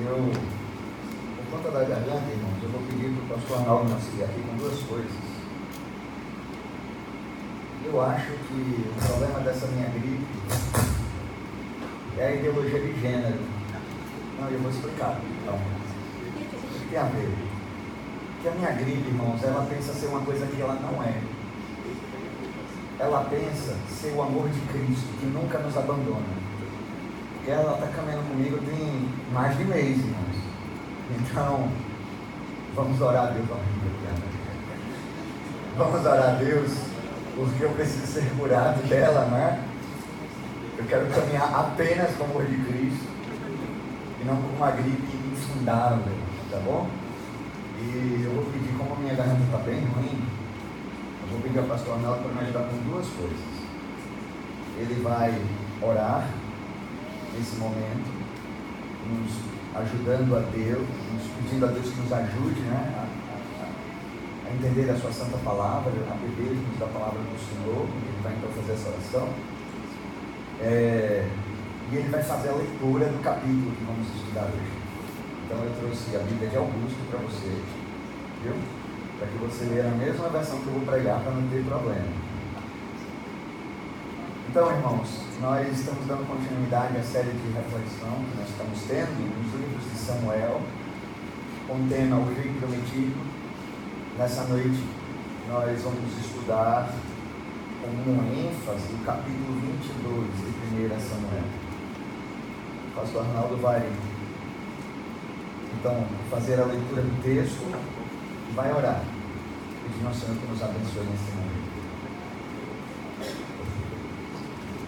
Eu, por conta da garganta, irmãos, eu vou pedir para o pastor Arnaldo seguir aqui com duas coisas. Eu acho que o problema dessa minha gripe é a ideologia de gênero. Não, eu vou explicar. Então, o que tem a ver? Que a minha gripe, irmãos, ela pensa ser uma coisa que ela não é. Ela pensa ser o amor de Cristo, que nunca nos abandona. Porque ela está caminhando comigo tem mais de mês, irmãos. Então, vamos orar a Deus. Vamos orar a Deus, porque eu preciso ser curado dela, né? Eu quero caminhar apenas com o amor de Cristo e não com uma gripe infundável, tá bom? E eu vou pedir, como a minha garganta está bem ruim, eu vou pedir ao pastor Arnaldo para me ajudar com duas coisas. Ele vai orar nesse momento, nos ajudando a Deus, nos pedindo a Deus que nos ajude né, a, a, a entender a sua santa palavra, a bebermos da palavra do Senhor, ele vai então fazer essa oração. É, e ele vai fazer a leitura do capítulo que vamos estudar hoje. Então eu trouxe a Bíblia de Augusto para você, viu? Para que você leia a mesma versão que eu vou pregar para não ter problema. Então, irmãos, nós estamos dando continuidade à série de reflexão que nós estamos tendo nos livros de Samuel, com o Rei Prometido. Nessa noite, nós vamos estudar com uma ênfase o capítulo 22 de 1 Samuel. O pastor Arnaldo vai, então, fazer a leitura do texto e vai orar. Pedir ao Senhor que nos abençoe nesse momento.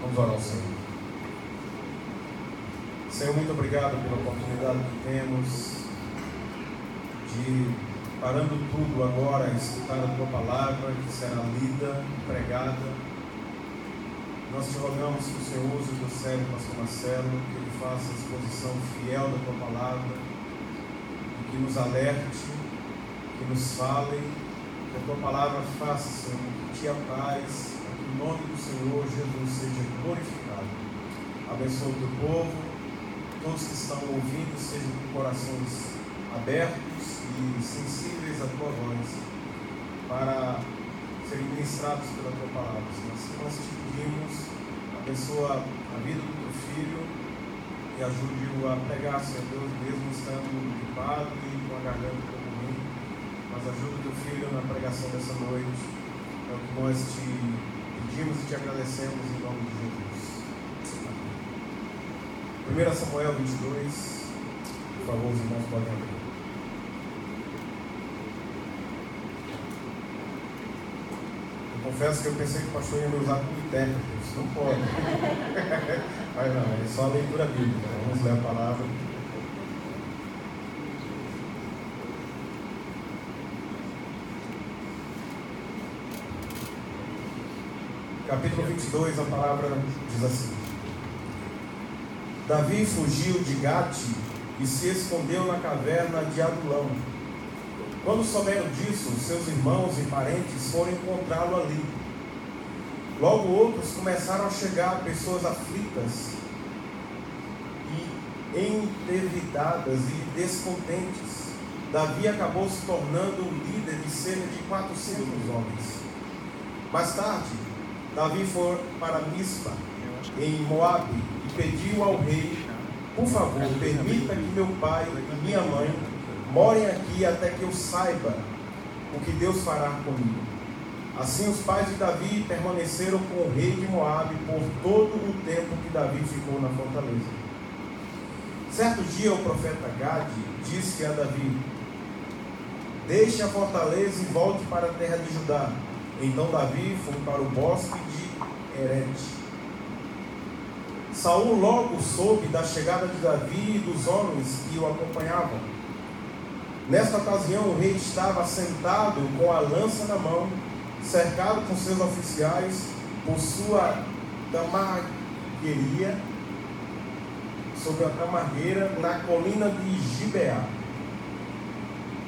Vamos orar ao Senhor. Senhor, muito obrigado pela oportunidade que temos de, parando tudo agora, escutar a tua palavra que será lida, pregada. Nós te rogamos que o Senhor use o servo, pastor Marcelo, que ele faça a exposição fiel da tua palavra, que nos alerte, que nos fale, que a tua palavra faça, Senhor, que te a paz, o nome do Senhor Jesus seja glorificado. Abençoe o teu povo, todos que estão ouvindo sejam com corações abertos e sensíveis à tua voz para serem ministrados pela tua palavra. Assim nós te pedimos, abençoa a vida do teu filho e ajude-o a pregar, Senhor Deus, mesmo estando gripado e com a garganta pouco ruim, mas ajuda o teu filho na pregação dessa noite. É o que nós te pedimos e te agradecemos em nome de Jesus. 1 Samuel 22, por favor, os irmãos podem abrir. Eu confesso que eu pensei que o pastor ia me usar como isso não pode. Mas não, é só a leitura bíblica. Vamos ler a palavra. Capítulo 22, a palavra diz assim: Davi fugiu de Gate e se escondeu na caverna de Adulão. Quando souberam disso, seus irmãos e parentes foram encontrá-lo ali. Logo outros começaram a chegar, pessoas aflitas e endividadas e descontentes. Davi acabou se tornando o líder de cerca de 400 homens. Mais tarde, Davi foi para Mispa, em Moabe, e pediu ao rei, por favor, permita que meu pai e minha mãe morem aqui até que eu saiba o que Deus fará comigo. Assim os pais de Davi permaneceram com o rei de Moabe por todo o tempo que Davi ficou na fortaleza. Certo dia o profeta Gade disse a Davi: Deixe a fortaleza e volte para a terra de Judá então Davi foi para o bosque de Herete. Saul logo soube da chegada de Davi e dos homens que o acompanhavam. Nesta ocasião o rei estava sentado com a lança na mão, cercado com seus oficiais, por sua tamargueria, sobre a tamargueira, na colina de Gibeá.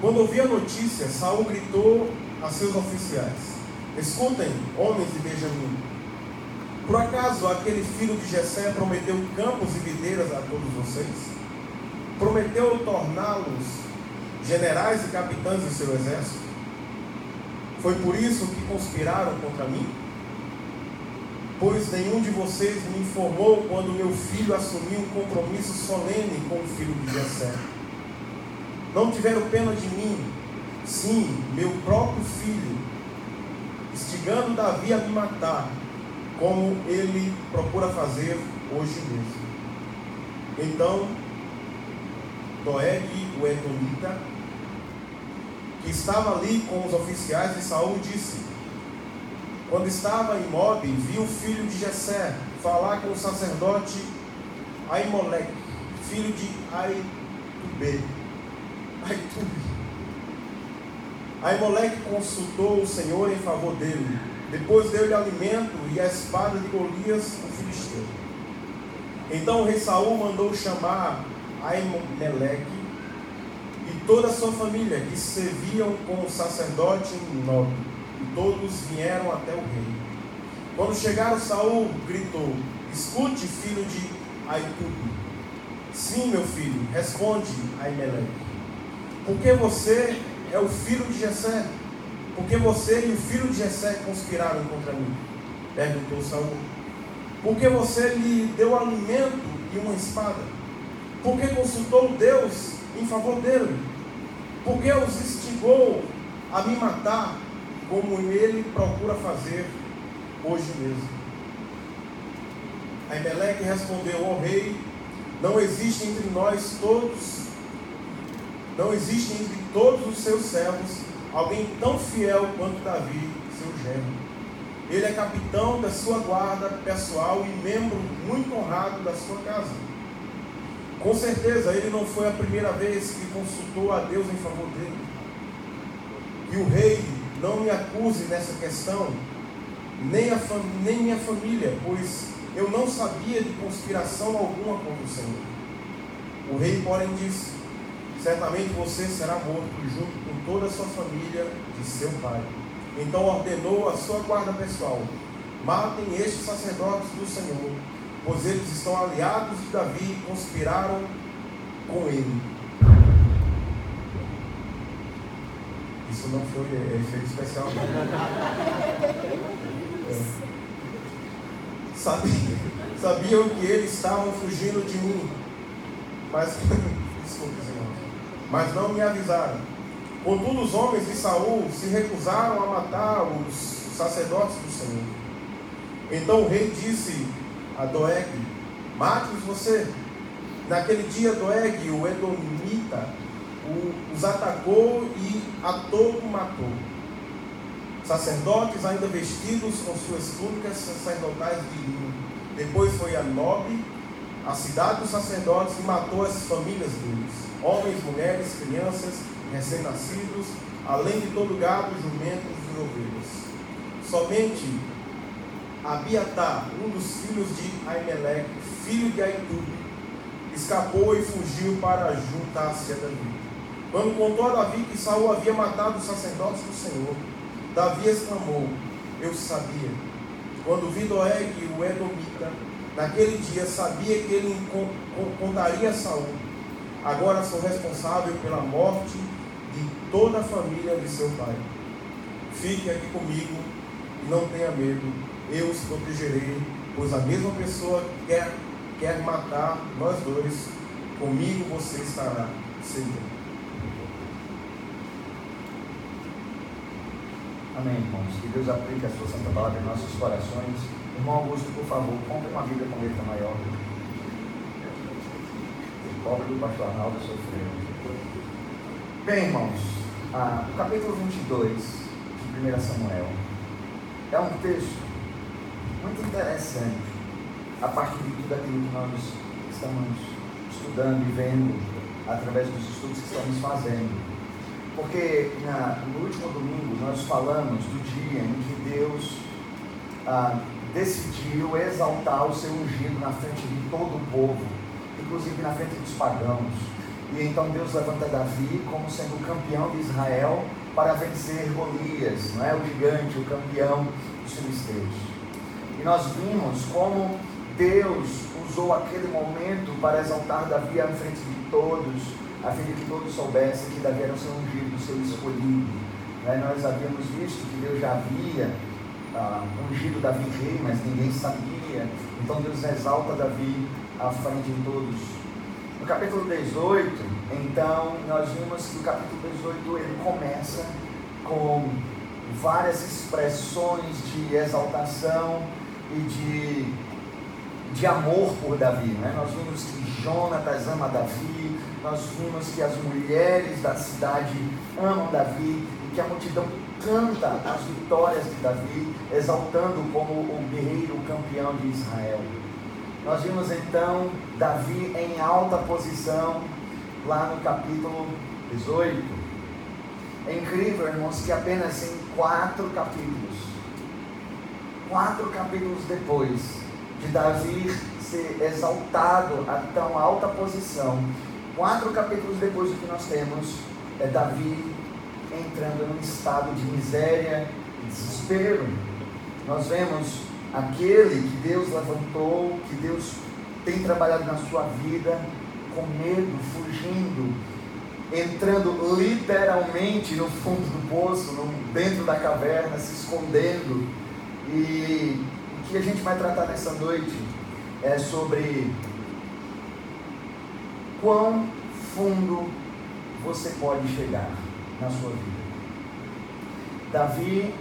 Quando ouviu a notícia, Saul gritou a seus oficiais: Escutem, homens de Benjamim. Por acaso aquele filho de Jessé prometeu campos e videiras a todos vocês? prometeu torná-los generais e capitães de seu exército? Foi por isso que conspiraram contra mim? Pois nenhum de vocês me informou quando meu filho assumiu um compromisso solene com o filho de Jessé. Não tiveram pena de mim, sim, meu próprio filho, instigando Davi a me matar, como ele procura fazer hoje mesmo. Então, Doeg, o Edomita, que estava ali com os oficiais de Saul, disse: Quando estava em Mob, vi o filho de Jessé falar com o sacerdote Aimolec, filho de Aitube. Aitube. Aimolec consultou o Senhor em favor dele. Depois deu-lhe alimento e a espada de Golias, o filisteu. Então o rei Saul mandou chamar Aimeleque e toda a sua família, que serviam com o sacerdote nobre, e todos vieram até o rei. Quando chegaram, Saul gritou: Escute, filho de Aitube. Sim, meu filho, responde Aimeleque. Porque você é o filho de Jessé? Porque você e o filho de Jessé conspiraram contra mim? Perguntou Saul. Porque você lhe deu alimento e uma espada? Porque consultou Deus em favor dele, porque os instigou a me matar, como ele procura fazer hoje mesmo. Aimeleque respondeu ao rei: Não existe entre nós todos, não existe entre todos os seus servos alguém tão fiel quanto Davi, seu gênero. Ele é capitão da sua guarda pessoal e membro muito honrado da sua casa. Com certeza, ele não foi a primeira vez que consultou a Deus em favor dele. E o rei não me acuse nessa questão, nem, a nem minha família, pois eu não sabia de conspiração alguma contra o Senhor. O rei, porém, disse: Certamente você será morto junto com toda a sua família de seu pai. Então ordenou a sua guarda pessoal: Matem estes sacerdotes do Senhor pois eles estão aliados de Davi e conspiraram com ele. Isso não foi efeito especial. É. Sabia, sabiam que eles estavam fugindo de mim. Mas, desculpe, irmãos. Mas não me avisaram. Contudo, os homens de Saul se recusaram a matar os sacerdotes do Senhor. Então o rei disse a Doeg, mate-os você. Naquele dia, Doeg, o Edomita, os atacou e a todo matou. Sacerdotes ainda vestidos com suas túnicas sacerdotais de linho. Depois foi a Nob, a cidade dos sacerdotes, e matou as famílias deles: homens, mulheres, crianças, recém-nascidos, além de todo gado, jumentos e ovelhas. Somente Abiatar, um dos filhos de Aimeleque, filho de Aitube, escapou e fugiu para juntar-se a Davi. Quando contou a Davi que Saul havia matado os sacerdotes do Senhor, Davi exclamou: Eu sabia. Quando vi Doeg, o Edomita, naquele dia sabia que ele contaria a Saul. Agora sou responsável pela morte de toda a família de seu pai. Fique aqui comigo e não tenha medo eu os protegerei, pois a mesma pessoa quer, quer matar nós dois, comigo você estará seguro. Amém, irmãos. Que Deus aplique a sua santa palavra em nossos corações. Irmão Augusto, por favor, compre uma Bíblia com letra maior. Pobre do pastor Arnaldo sofreu. Bem, irmãos, ah, o capítulo 22 de 1 Samuel é um texto muito interessante a partir de tudo aquilo que nós estamos estudando e vendo através dos estudos que estamos fazendo. Porque na, no último domingo nós falamos do dia em que Deus ah, decidiu exaltar o seu ungido na frente de todo o povo, inclusive na frente dos pagãos. E então Deus levanta Davi como sendo o campeão de Israel para vencer Golias, não é? o gigante, o campeão dos filisteus. E nós vimos como Deus usou aquele momento para exaltar Davi à frente de todos, a fim de que todos soubessem que Davi era o seu ungido, o seu escolhido. Né? Nós havíamos visto que Deus já havia ah, ungido Davi rei, mas ninguém sabia. Então Deus exalta Davi à frente de todos. No capítulo 18, então, nós vimos que o capítulo 18 ele começa com várias expressões de exaltação e de, de amor por Davi. Né? Nós vimos que Jonatas ama Davi, nós vimos que as mulheres da cidade amam Davi e que a multidão canta as vitórias de Davi, exaltando como o guerreiro campeão de Israel. Nós vimos então Davi em alta posição lá no capítulo 18. É incrível, irmãos, que apenas em quatro capítulos, quatro capítulos depois de Davi ser exaltado a tão alta posição, quatro capítulos depois do que nós temos, é Davi entrando num estado de miséria e desespero. Nós vemos aquele que Deus levantou, que Deus tem trabalhado na sua vida, com medo, fugindo, entrando literalmente no fundo do poço, no, dentro da caverna, se escondendo. E o que a gente vai tratar nessa noite é sobre quão fundo você pode chegar na sua vida. Davi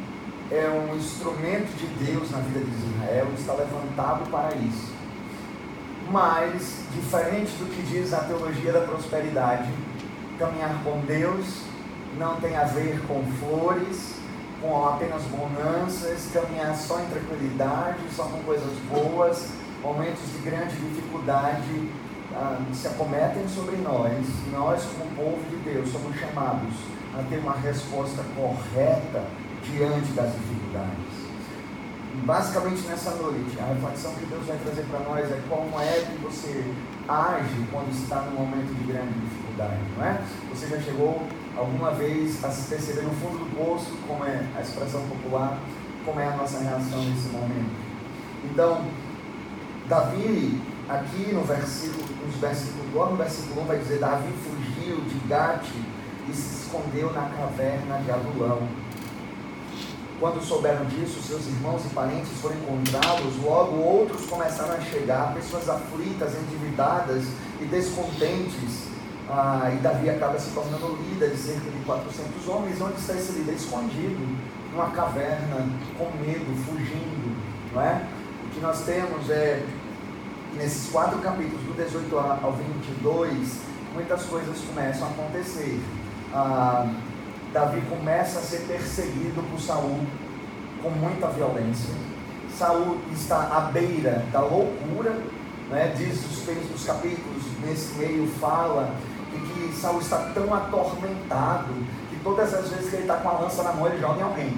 é um instrumento de Deus na vida de Israel, está levantado para isso. Mas, diferente do que diz a teologia da prosperidade, caminhar com Deus não tem a ver com flores, com apenas bonanças, caminhar só em tranquilidade, só com coisas boas, momentos de grande dificuldade ah, se acometem sobre nós. Nós, como povo de Deus, somos chamados a ter uma resposta correta diante das dificuldades. Basicamente nessa noite, a reflexão que Deus vai trazer para nós é como é que você age quando está num momento de grande dificuldade, não é? Você já chegou alguma vez a se perceber no fundo do poço, como é a expressão popular, como é a nossa reação nesse momento. Então, Davi, aqui no versículo, nos versículos, logo no versículo 1 vai dizer, Davi fugiu de Gate e se escondeu na caverna de Adulão. Quando souberam disso, seus irmãos e parentes foram encontrá-los, logo outros começaram a chegar, pessoas aflitas, endividadas e descontentes. Ah, e Davi acaba se tornando líder de cerca de 400 homens. Onde está esse líder? Escondido, numa caverna, com medo, fugindo. Não é? O que nós temos é, nesses quatro capítulos, do 18 ao 22, muitas coisas começam a acontecer. Ah, Davi começa a ser perseguido por Saul com muita violência. Saul está à beira da loucura, né? diz os, os capítulos nesse meio fala que Saul está tão atormentado que todas as vezes que ele está com a lança na mão ele joga em alguém.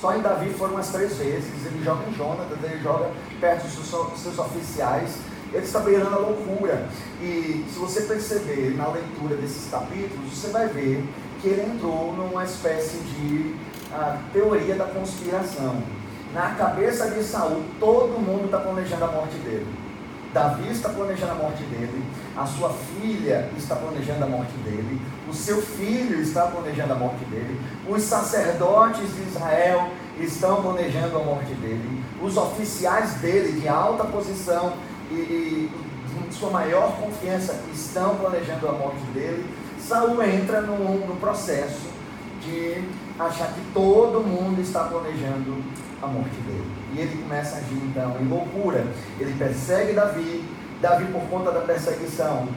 Só em Davi foram umas três vezes, ele joga em Jonatas, ele joga perto dos seus oficiais, ele está beirando a loucura. E se você perceber na leitura desses capítulos, você vai ver ele entrou numa espécie de uh, teoria da conspiração. Na cabeça de Saul, todo mundo está planejando a morte dele. Davi está planejando a morte dele, a sua filha está planejando a morte dele, o seu filho está planejando a morte dele, os sacerdotes de Israel estão planejando a morte dele, os oficiais dele de alta posição e, e de sua maior confiança estão planejando a morte dele, Saul entra no, no processo de achar que todo mundo está planejando a morte dele. E ele começa a agir então em loucura. Ele persegue Davi, Davi por conta da perseguição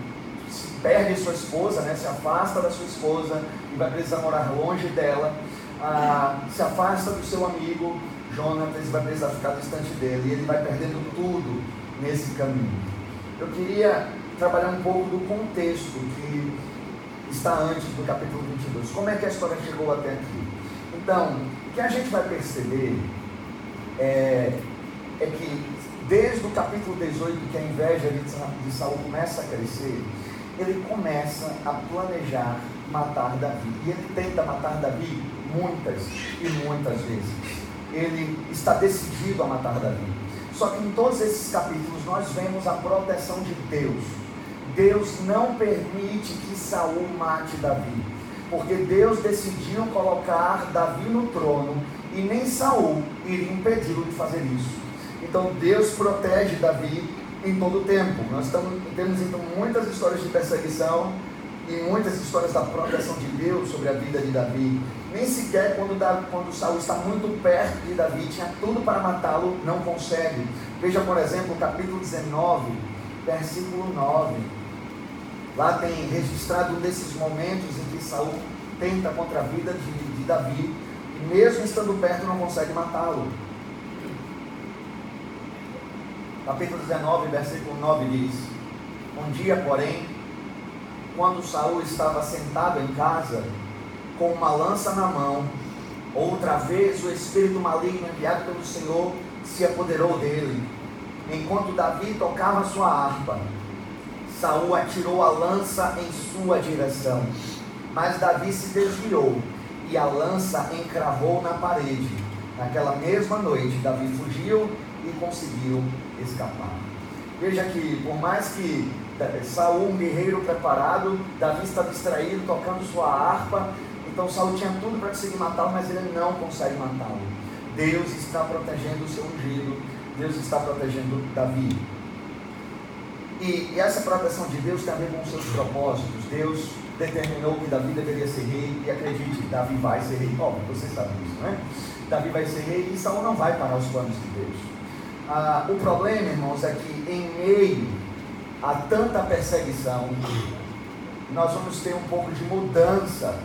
perde sua esposa, né, se afasta da sua esposa e vai precisar morar longe dela, ah, se afasta do seu amigo Jonatas e vai precisar ficar distante dele, e ele vai perdendo tudo nesse caminho. Eu queria trabalhar um pouco do contexto que está antes do capítulo 22. Como é que a história chegou até aqui? Então, o que a gente vai perceber é, é que desde o capítulo 18, que a inveja de Saul começa a crescer, ele começa a planejar matar Davi. E ele tenta matar Davi muitas e muitas vezes. Ele está decidido a matar Davi. Só que em todos esses capítulos nós vemos a proteção de Deus. Deus não permite que Saul mate Davi, porque Deus decidiu colocar Davi no trono e nem Saul iria impedi-lo de fazer isso. Então Deus protege Davi em todo o tempo. Nós estamos, temos então muitas histórias de perseguição e muitas histórias da proteção de Deus sobre a vida de Davi. Nem sequer quando, Davi, quando Saul está muito perto de Davi, tinha tudo para matá-lo, não consegue. Veja, por exemplo, o capítulo 19, versículo 9. Lá tem registrado um desses momentos em que Saul tenta contra a vida de, de Davi, e mesmo estando perto não consegue matá-lo. Capítulo 19, versículo 9 diz: Um dia, porém, quando Saul estava sentado em casa, com uma lança na mão, outra vez o espírito maligno enviado pelo Senhor se apoderou dele. Enquanto Davi tocava sua harpa, Saul atirou a lança em sua direção. Mas Davi se desviou e a lança encravou na parede. Naquela mesma noite, Davi fugiu e conseguiu escapar. Veja que, por mais que Saul, um guerreiro preparado, Davi está distraído, tocando sua harpa. Então Saul tinha tudo para conseguir matá-lo, mas ele não consegue matá-lo. Deus está protegendo o seu ungido, Deus está protegendo Davi. E, essa proteção de Deus tem a ver com os seus propósitos. Deus determinou que Davi deveria ser rei, e acredite, Davi vai ser rei. Óbvio, você sabe disso, né? Davi vai ser rei e Saul não vai parar os planos de Deus. Ah, o problema, irmãos, é que em meio há tanta perseguição, nós vamos ter um pouco de mudança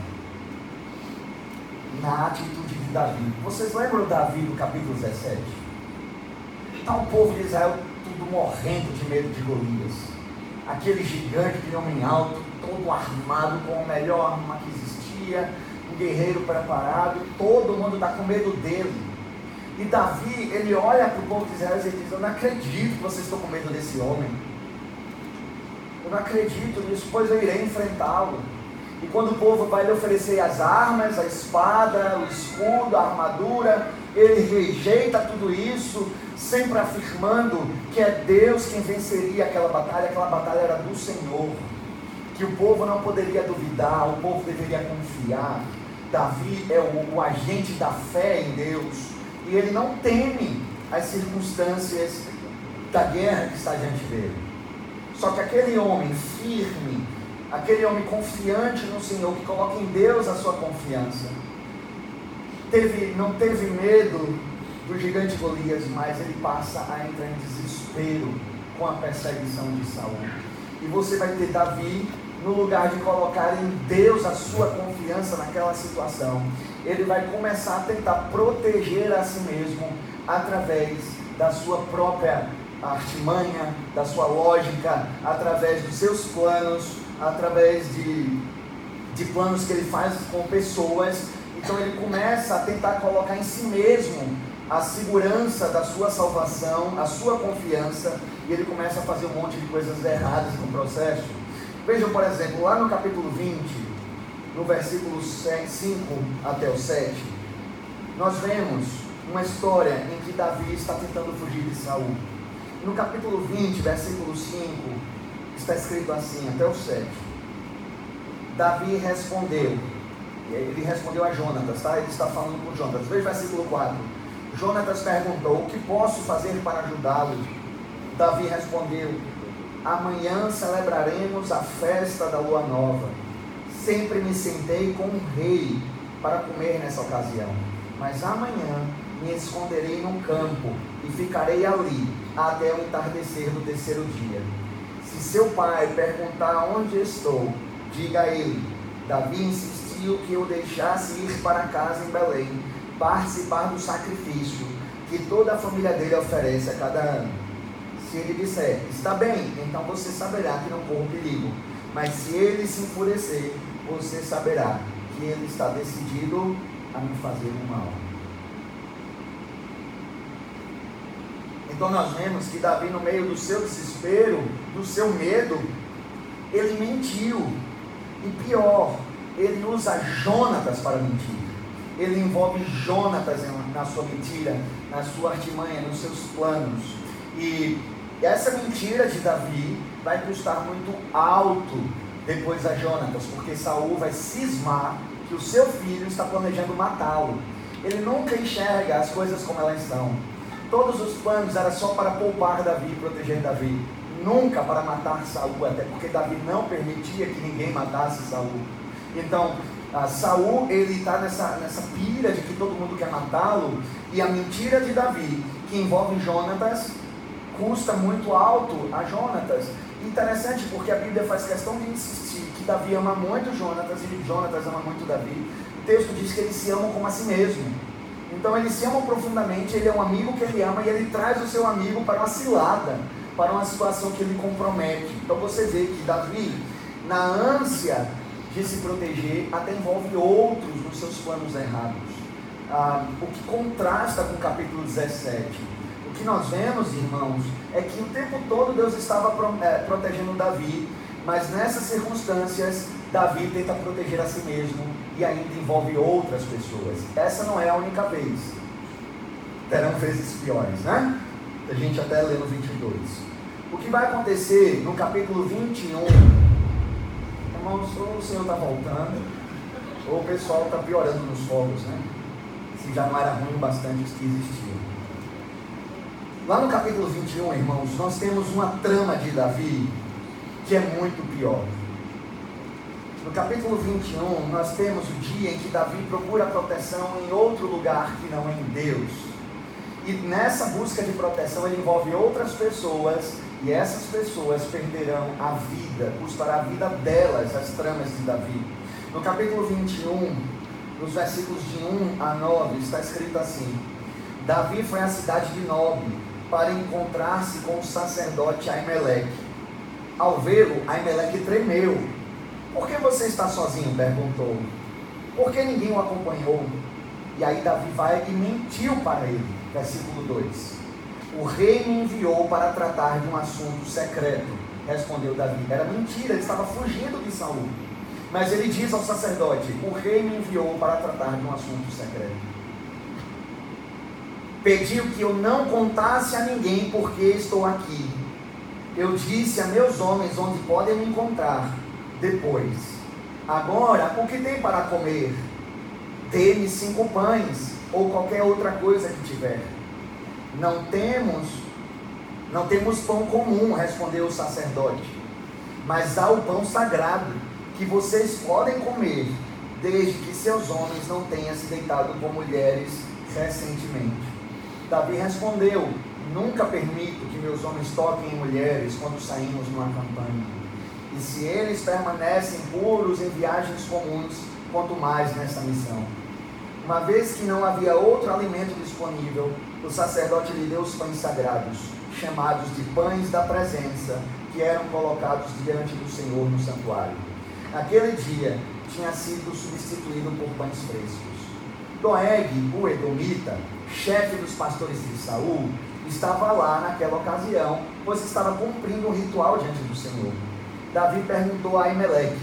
na atitude de Davi. Vocês lembram Davi do capítulo 17? Está o povo de Israel tudo morrendo de medo de Golias. Aquele gigante de homem alto, todo armado com a melhor arma que existia, um guerreiro preparado, todo mundo está com medo dele. E Davi, ele olha para o povo de Israel e diz: Eu não acredito que vocês estão com medo desse homem. Eu não acredito nisso, pois eu irei enfrentá-lo. E quando o povo vai lhe oferecer as armas, a espada, o escudo, a armadura, ele rejeita tudo isso, sempre afirmando que é Deus quem venceria aquela batalha, aquela batalha era do Senhor. Que o povo não poderia duvidar, o povo deveria confiar. Davi é o, o agente da fé em Deus, e ele não teme as circunstâncias da guerra que está diante dele. Só que aquele homem firme, aquele homem confiante no Senhor, que coloca em Deus a sua confiança, teve, não teve medo do gigante Golias, mas ele passa a entrar em desespero com a perseguição de Saul. E você vai ter Davi no lugar de colocar em Deus a sua confiança naquela situação, ele vai começar a tentar proteger a si mesmo através da sua própria artimanha, da sua lógica, através dos seus planos, através de, de planos que ele faz com pessoas. Então ele começa a tentar colocar em si mesmo a segurança da sua salvação, a sua confiança, e ele começa a fazer um monte de coisas erradas no processo. Vejam, por exemplo, lá no capítulo 20, no versículo 5 até o 7, nós vemos uma história em que Davi está tentando fugir de Saul. No capítulo 20, versículo 5, está escrito assim, até o 7. Davi respondeu, ele respondeu a Jonatas, tá? Ele está falando com Jonatas. Veja o versículo 4. Jonatas perguntou: O que posso fazer para ajudá-lo? Davi respondeu: Amanhã celebraremos a festa da lua nova. Sempre me sentei com um rei para comer nessa ocasião. Mas amanhã me esconderei num campo e ficarei ali até o entardecer do terceiro dia. Se seu pai perguntar onde estou, diga a ele: Davi insistiu que eu deixasse ir para casa em Belém, participar do sacrifício que toda a família dele oferece a cada ano. Se ele disser, está bem, então você saberá que não corro perigo. Mas se ele se enfurecer, você saberá que ele está decidido a me fazer um mal. Então nós vemos que Davi, no meio do seu desespero, do seu medo, ele mentiu. E pior, ele usa Jonatas para mentir. Ele envolve Jonatas na sua mentira, na sua artimanha, nos seus planos. E essa mentira de Davi vai custar muito alto depois a Jonatas, porque Saul vai cismar que o seu filho está planejando matá-lo. Ele nunca enxerga as coisas como elas são. Todos os planos eram só para poupar Davi e proteger Davi, nunca para matar Saul, até porque Davi não permitia que ninguém matasse Saul. Então, Saul ele está nessa, nessa pira de que todo mundo quer matá-lo, e a mentira de Davi, que envolve Jonatas, custa muito alto a Jonatas. Interessante porque a Bíblia faz questão de insistir que Davi ama muito Jonatas e Jonatas ama muito Davi. O texto diz que eles se amam como a si mesmo. Então eles se amam profundamente, ele é um amigo que ele ama e ele traz o seu amigo para uma cilada, para uma situação que ele compromete. Então você vê que Davi, na ânsia de se proteger, até envolve outros nos seus planos errados. Ah, o que contrasta com o capítulo 17 o que nós vemos, irmãos, é que o tempo todo Deus estava é, protegendo Davi, mas nessas circunstâncias, Davi tenta proteger a si mesmo e ainda envolve outras pessoas. Essa não é a única vez. Terão vezes piores, né? A gente até lê no 22. O que vai acontecer no capítulo 21, irmãos, ou o Senhor está voltando, ou o pessoal está piorando nos fogos, né? Se já não era ruim bastante os que existiam. Lá no capítulo 21, irmãos, nós temos uma trama de Davi que é muito pior. No capítulo 21, nós temos o dia em que Davi procura proteção em outro lugar que não é em Deus. E nessa busca de proteção ele envolve outras pessoas, e essas pessoas perderão a vida, custará a vida delas as tramas de Davi. No capítulo 21, nos versículos de 1 a 9, está escrito assim: Davi foi à cidade de Nob para encontrar-se com o sacerdote Aimeleque. Ao vê-lo, Aimeleque tremeu. Por que você está sozinho? perguntou. Por que ninguém o acompanhou? E aí Davi vai e mentiu para ele. Versículo 2. O rei me enviou para tratar de um assunto secreto. Respondeu Davi. Era mentira, ele estava fugindo de Saul. Mas ele diz ao sacerdote: O rei me enviou para tratar de um assunto secreto pediu que eu não contasse a ninguém porque estou aqui. Eu disse a meus homens onde podem me encontrar depois. Agora, o que tem para comer? Dê-me cinco pães ou qualquer outra coisa que tiver. Não temos, não temos pão comum, respondeu o sacerdote. Mas há o pão sagrado que vocês podem comer, desde que seus homens não tenham se deitado com mulheres recentemente. Davi respondeu: Nunca permito que meus homens toquem em mulheres quando saímos numa campanha. E se eles permanecem puros em viagens comuns, quanto mais nessa missão. Uma vez que não havia outro alimento disponível, o sacerdote lhe deu os pães sagrados, chamados de pães da presença, que eram colocados diante do Senhor no santuário. Aquele dia tinha sido substituído por pães frescos. Doeg, o Edomita, chefe dos pastores de Saul, estava lá naquela ocasião, pois estava cumprindo um ritual diante do Senhor. Davi perguntou a Emelec: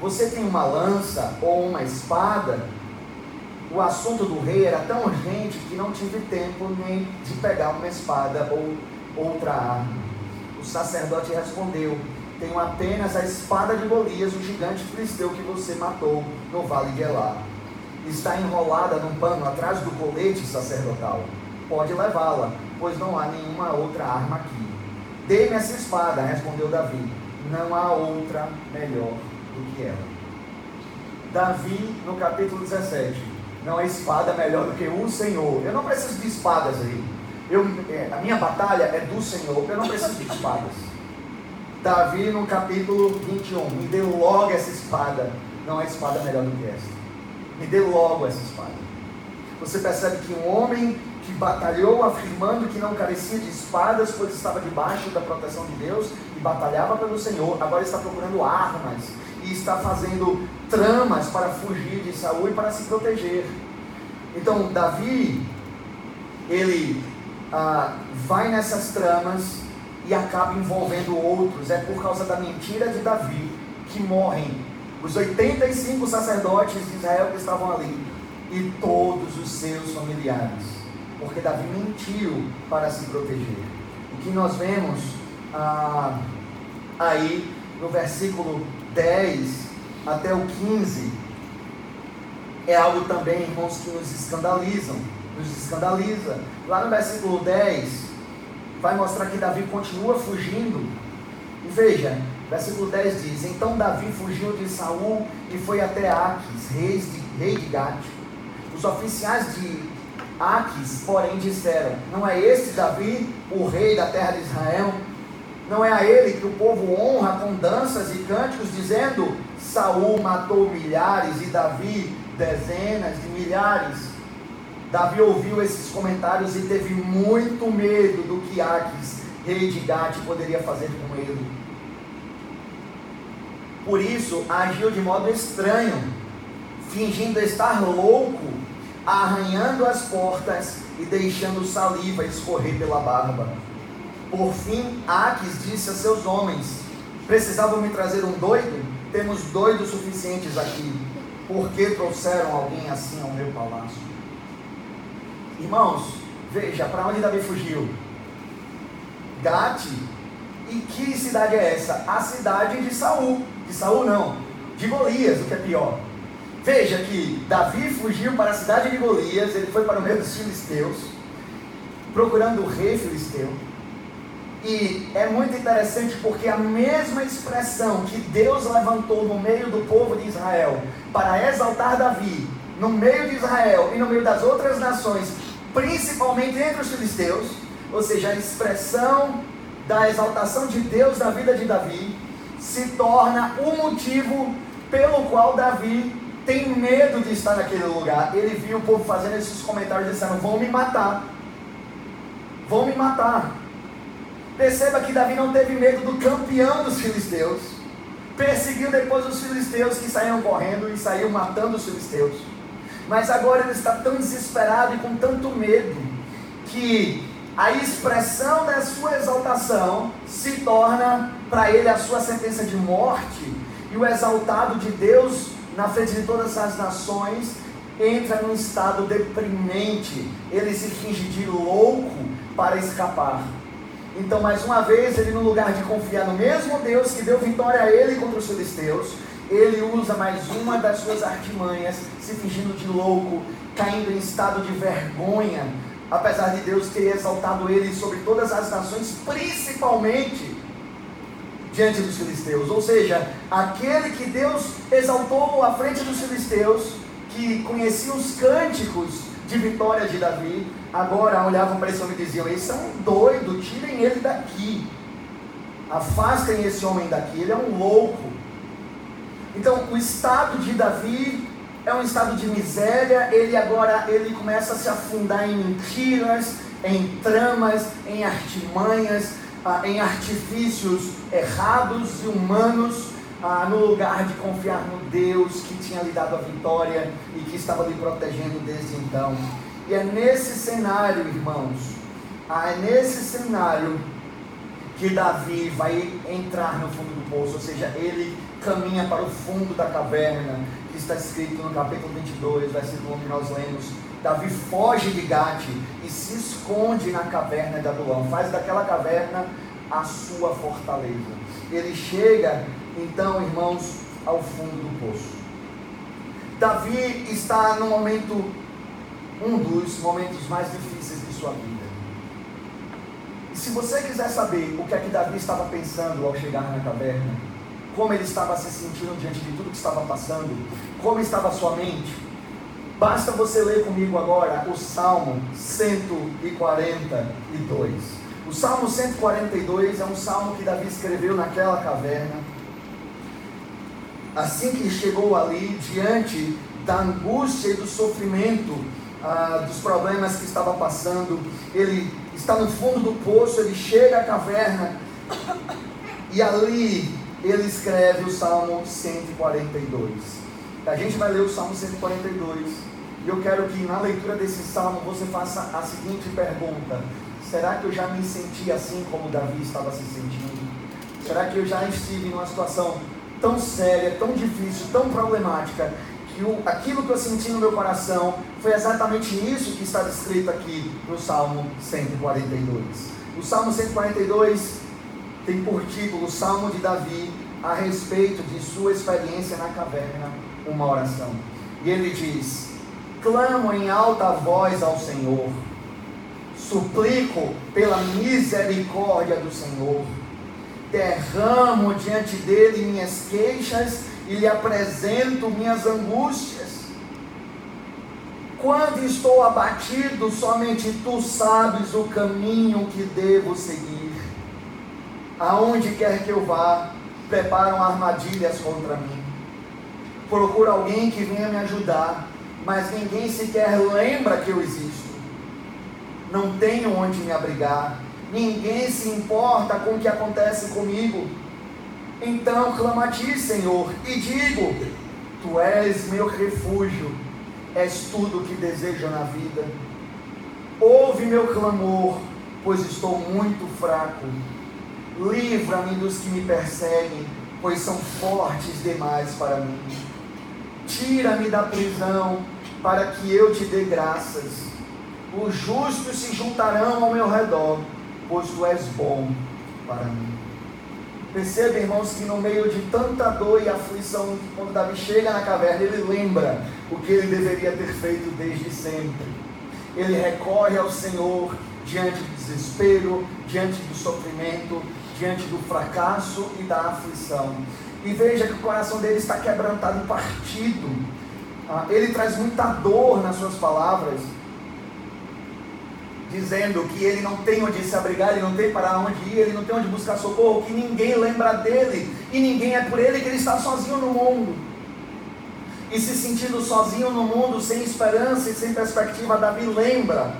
Você tem uma lança ou uma espada? O assunto do rei era tão urgente que não tive tempo nem de pegar uma espada ou outra arma. O sacerdote respondeu: Tenho apenas a espada de Golias, o gigante filisteu que você matou no vale de Elá está enrolada num pano atrás do colete sacerdotal. Pode levá-la, pois não há nenhuma outra arma aqui. Dê-me essa espada, respondeu Davi. Não há outra melhor do que ela. Davi, no capítulo 17, não há espada melhor do que o Senhor. Eu não preciso de espadas aí. Eu, é, a minha batalha é do Senhor, eu não preciso de espadas. Davi, no capítulo 21, me deu logo essa espada. Não há espada melhor do que essa me dê logo essa espada. Você percebe que um homem que batalhou afirmando que não carecia de espadas, pois estava debaixo da proteção de Deus e batalhava pelo Senhor, agora está procurando armas e está fazendo tramas para fugir de Saul e para se proteger. Então, Davi, ele ah, vai nessas tramas e acaba envolvendo outros. É por causa da mentira de Davi que morrem os 85 sacerdotes de Israel que estavam ali e todos os seus familiares, porque Davi mentiu para se proteger. o que nós vemos ah, aí no versículo 10 até o 15 é algo também, irmãos, que nos escandalizam, nos escandaliza. Lá no versículo 10 vai mostrar que Davi continua fugindo. E veja, versículo 10 diz: Então Davi fugiu de Saul e foi até Aques, rei de, rei de Gate. Os oficiais de Aques, porém, disseram: Não é esse Davi, o rei da terra de Israel? Não é a ele que o povo honra com danças e cânticos, dizendo: Saul matou milhares e Davi dezenas de milhares. Davi ouviu esses comentários e teve muito medo do que Aques, rei de Gate, poderia fazer com ele. Por isso, agiu de modo estranho, fingindo estar louco arranhando as portas e deixando saliva escorrer pela barba. Por fim, Aques disse a seus homens: Precisavam me trazer um doido? Temos doidos suficientes aqui. Por que trouxeram alguém assim ao meu palácio? Irmãos, veja para onde Davi fugiu. Gate. E que cidade é essa? A cidade de Saul. De Saul não, de Golias, o que é pior. Veja que Davi fugiu para a cidade de Golias, ele foi para o meio dos filisteus, procurando o rei filisteu. E é muito interessante porque a mesma expressão que Deus levantou no meio do povo de Israel para exaltar Davi, no meio de Israel e no meio das outras nações, principalmente entre os filisteus, ou seja, a expressão da exaltação de Deus na vida de Davi, se torna o motivo pelo qual Davi tem medo de estar naquele lugar. Ele viu o povo fazendo esses comentários dizendo: vão me matar. Vão me matar. Perceba que Davi não teve medo do campeão dos filisteus. Perseguiu depois os filisteus que saíram correndo e saíram matando os filisteus. Mas agora ele está tão desesperado e com tanto medo que a expressão da sua exaltação se torna para ele a sua sentença de morte. E o exaltado de Deus na frente de todas as nações, entra num estado deprimente, ele se finge de louco para escapar. Então, mais uma vez, ele, no lugar de confiar no mesmo Deus que deu vitória a ele contra os filisteus, ele usa mais uma das suas artimanhas, se fingindo de louco, caindo em estado de vergonha, apesar de Deus ter exaltado ele sobre todas as nações, principalmente diante dos filisteus. Ou seja, aquele que Deus exaltou à frente dos filisteus, que conhecia os cânticos de vitória de Davi, agora olhavam para esse homem e diziam: Esse é um doido, tirem ele daqui. Afastem esse homem daqui, ele é um louco. Então, o estado de Davi é um estado de miséria, ele agora ele começa a se afundar em mentiras, em tramas, em artimanhas, ah, em artifícios errados e humanos, ah, no lugar de confiar no Deus que tinha lhe dado a vitória e que estava lhe protegendo desde então. E é nesse cenário, irmãos, ah, é nesse cenário que Davi vai entrar no fundo do poço, ou seja, ele caminha para o fundo da caverna, que está escrito no capítulo 22, versículo 1 que nós lemos. Davi foge de Gate e se esconde na caverna de Adulão, faz daquela caverna a sua fortaleza. Ele chega, então, irmãos, ao fundo do poço. Davi está no momento, um dos momentos mais difíceis de sua vida. E se você quiser saber o que é que Davi estava pensando ao chegar na caverna, como ele estava se sentindo diante de tudo que estava passando, como estava sua mente, basta você ler comigo agora o Salmo 142. O Salmo 142 é um salmo que Davi escreveu naquela caverna. Assim que chegou ali, diante da angústia e do sofrimento, ah, dos problemas que estava passando, ele está no fundo do poço, ele chega à caverna e ali ele escreve o Salmo 142. A gente vai ler o Salmo 142 e eu quero que na leitura desse salmo você faça a seguinte pergunta: Será que eu já me senti assim como Davi estava se sentindo? Será que eu já estive numa situação tão séria, tão difícil, tão problemática, que o, aquilo que eu senti no meu coração foi exatamente isso que está descrito aqui no Salmo 142. O Salmo 142 tem por título o Salmo de Davi a respeito de sua experiência na caverna, uma oração. E ele diz: Clamo em alta voz ao Senhor, suplico pela misericórdia do Senhor, derramo diante dele minhas queixas e lhe apresento minhas angústias. Quando estou abatido, somente tu sabes o caminho que devo seguir. Aonde quer que eu vá, preparam armadilhas contra mim. Procuro alguém que venha me ajudar, mas ninguém sequer lembra que eu existo. Não tenho onde me abrigar, ninguém se importa com o que acontece comigo. Então clamo a ti, Senhor, e digo: Tu és meu refúgio, és tudo o que desejo na vida. Ouve meu clamor, pois estou muito fraco. Livra-me dos que me perseguem, pois são fortes demais para mim. Tira-me da prisão, para que eu te dê graças. Os justos se juntarão ao meu redor, pois tu és bom para mim. Perceba, irmãos, que no meio de tanta dor e aflição, quando Davi chega na caverna, ele lembra o que ele deveria ter feito desde sempre. Ele recorre ao Senhor diante do desespero, diante do sofrimento, diante do fracasso e da aflição. E veja que o coração dele está quebrantado e partido. Ah, ele traz muita dor nas suas palavras, dizendo que ele não tem onde se abrigar, ele não tem para onde ir, ele não tem onde buscar socorro, que ninguém lembra dele e ninguém é por ele, que ele está sozinho no mundo. E se sentindo sozinho no mundo, sem esperança e sem perspectiva, Davi lembra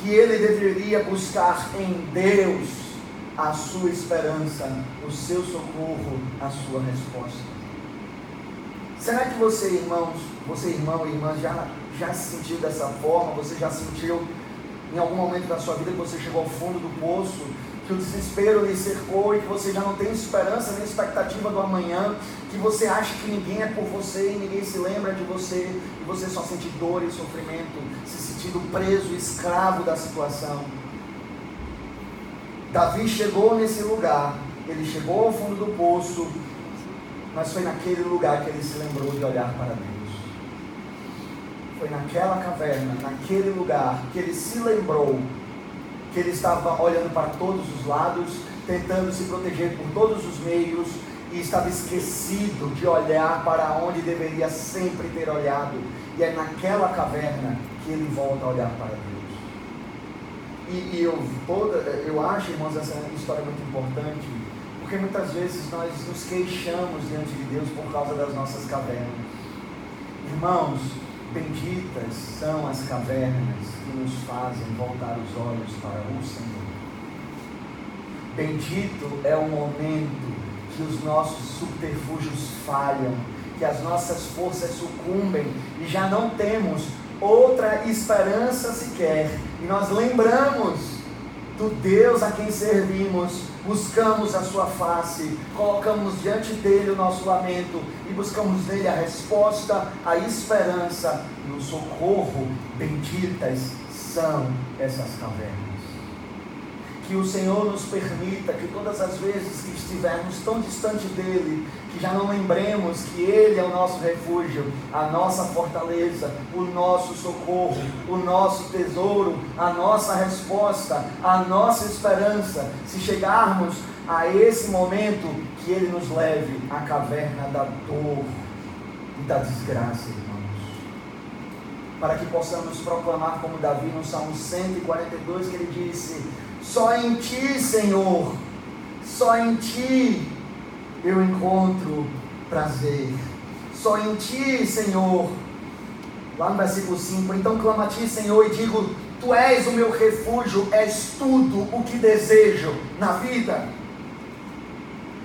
que ele deveria buscar em Deus a sua esperança, o seu socorro, a sua resposta. Será que você, irmãos, você, irmão e irmã, já, já se sentiu dessa forma? Você já sentiu em algum momento da sua vida que você chegou ao fundo do poço, que o desespero lhe cercou e que você já não tem esperança nem expectativa do amanhã, que você acha que ninguém é por você e ninguém se lembra de você, e você só sente dor e sofrimento, se sentindo preso, escravo da situação. Davi chegou nesse lugar, ele chegou ao fundo do poço, mas foi naquele lugar que ele se lembrou de olhar para Deus. Foi naquela caverna, naquele lugar, que ele se lembrou que ele estava olhando para todos os lados, tentando se proteger por todos os meios, e estava esquecido de olhar para onde deveria sempre ter olhado. E é naquela caverna que ele volta a olhar para Deus. E, e eu, toda, eu acho, irmãos, essa história muito importante, porque muitas vezes nós nos queixamos diante de Deus por causa das nossas cavernas. Irmãos, Benditas são as cavernas que nos fazem voltar os olhos para o Senhor. Bendito é o momento que os nossos subterfúgios falham, que as nossas forças sucumbem e já não temos outra esperança sequer. E nós lembramos do Deus a quem servimos, buscamos a sua face, colocamos diante dele o nosso lamento e buscamos nele a resposta, a esperança e o socorro. Benditas são essas cavernas. Que o Senhor nos permita que todas as vezes que estivermos tão distante dele, que já não lembremos que Ele é o nosso refúgio, a nossa fortaleza, o nosso socorro, o nosso tesouro, a nossa resposta, a nossa esperança. Se chegarmos a esse momento, que Ele nos leve à caverna da dor e da desgraça, irmãos. Para que possamos proclamar como Davi no Salmo 142, que ele disse só em Ti, Senhor, só em Ti eu encontro prazer. Só em Ti, Senhor. Lá no versículo 5: Então clama a Ti, Senhor, e digo: Tu és o meu refúgio, és tudo o que desejo na vida.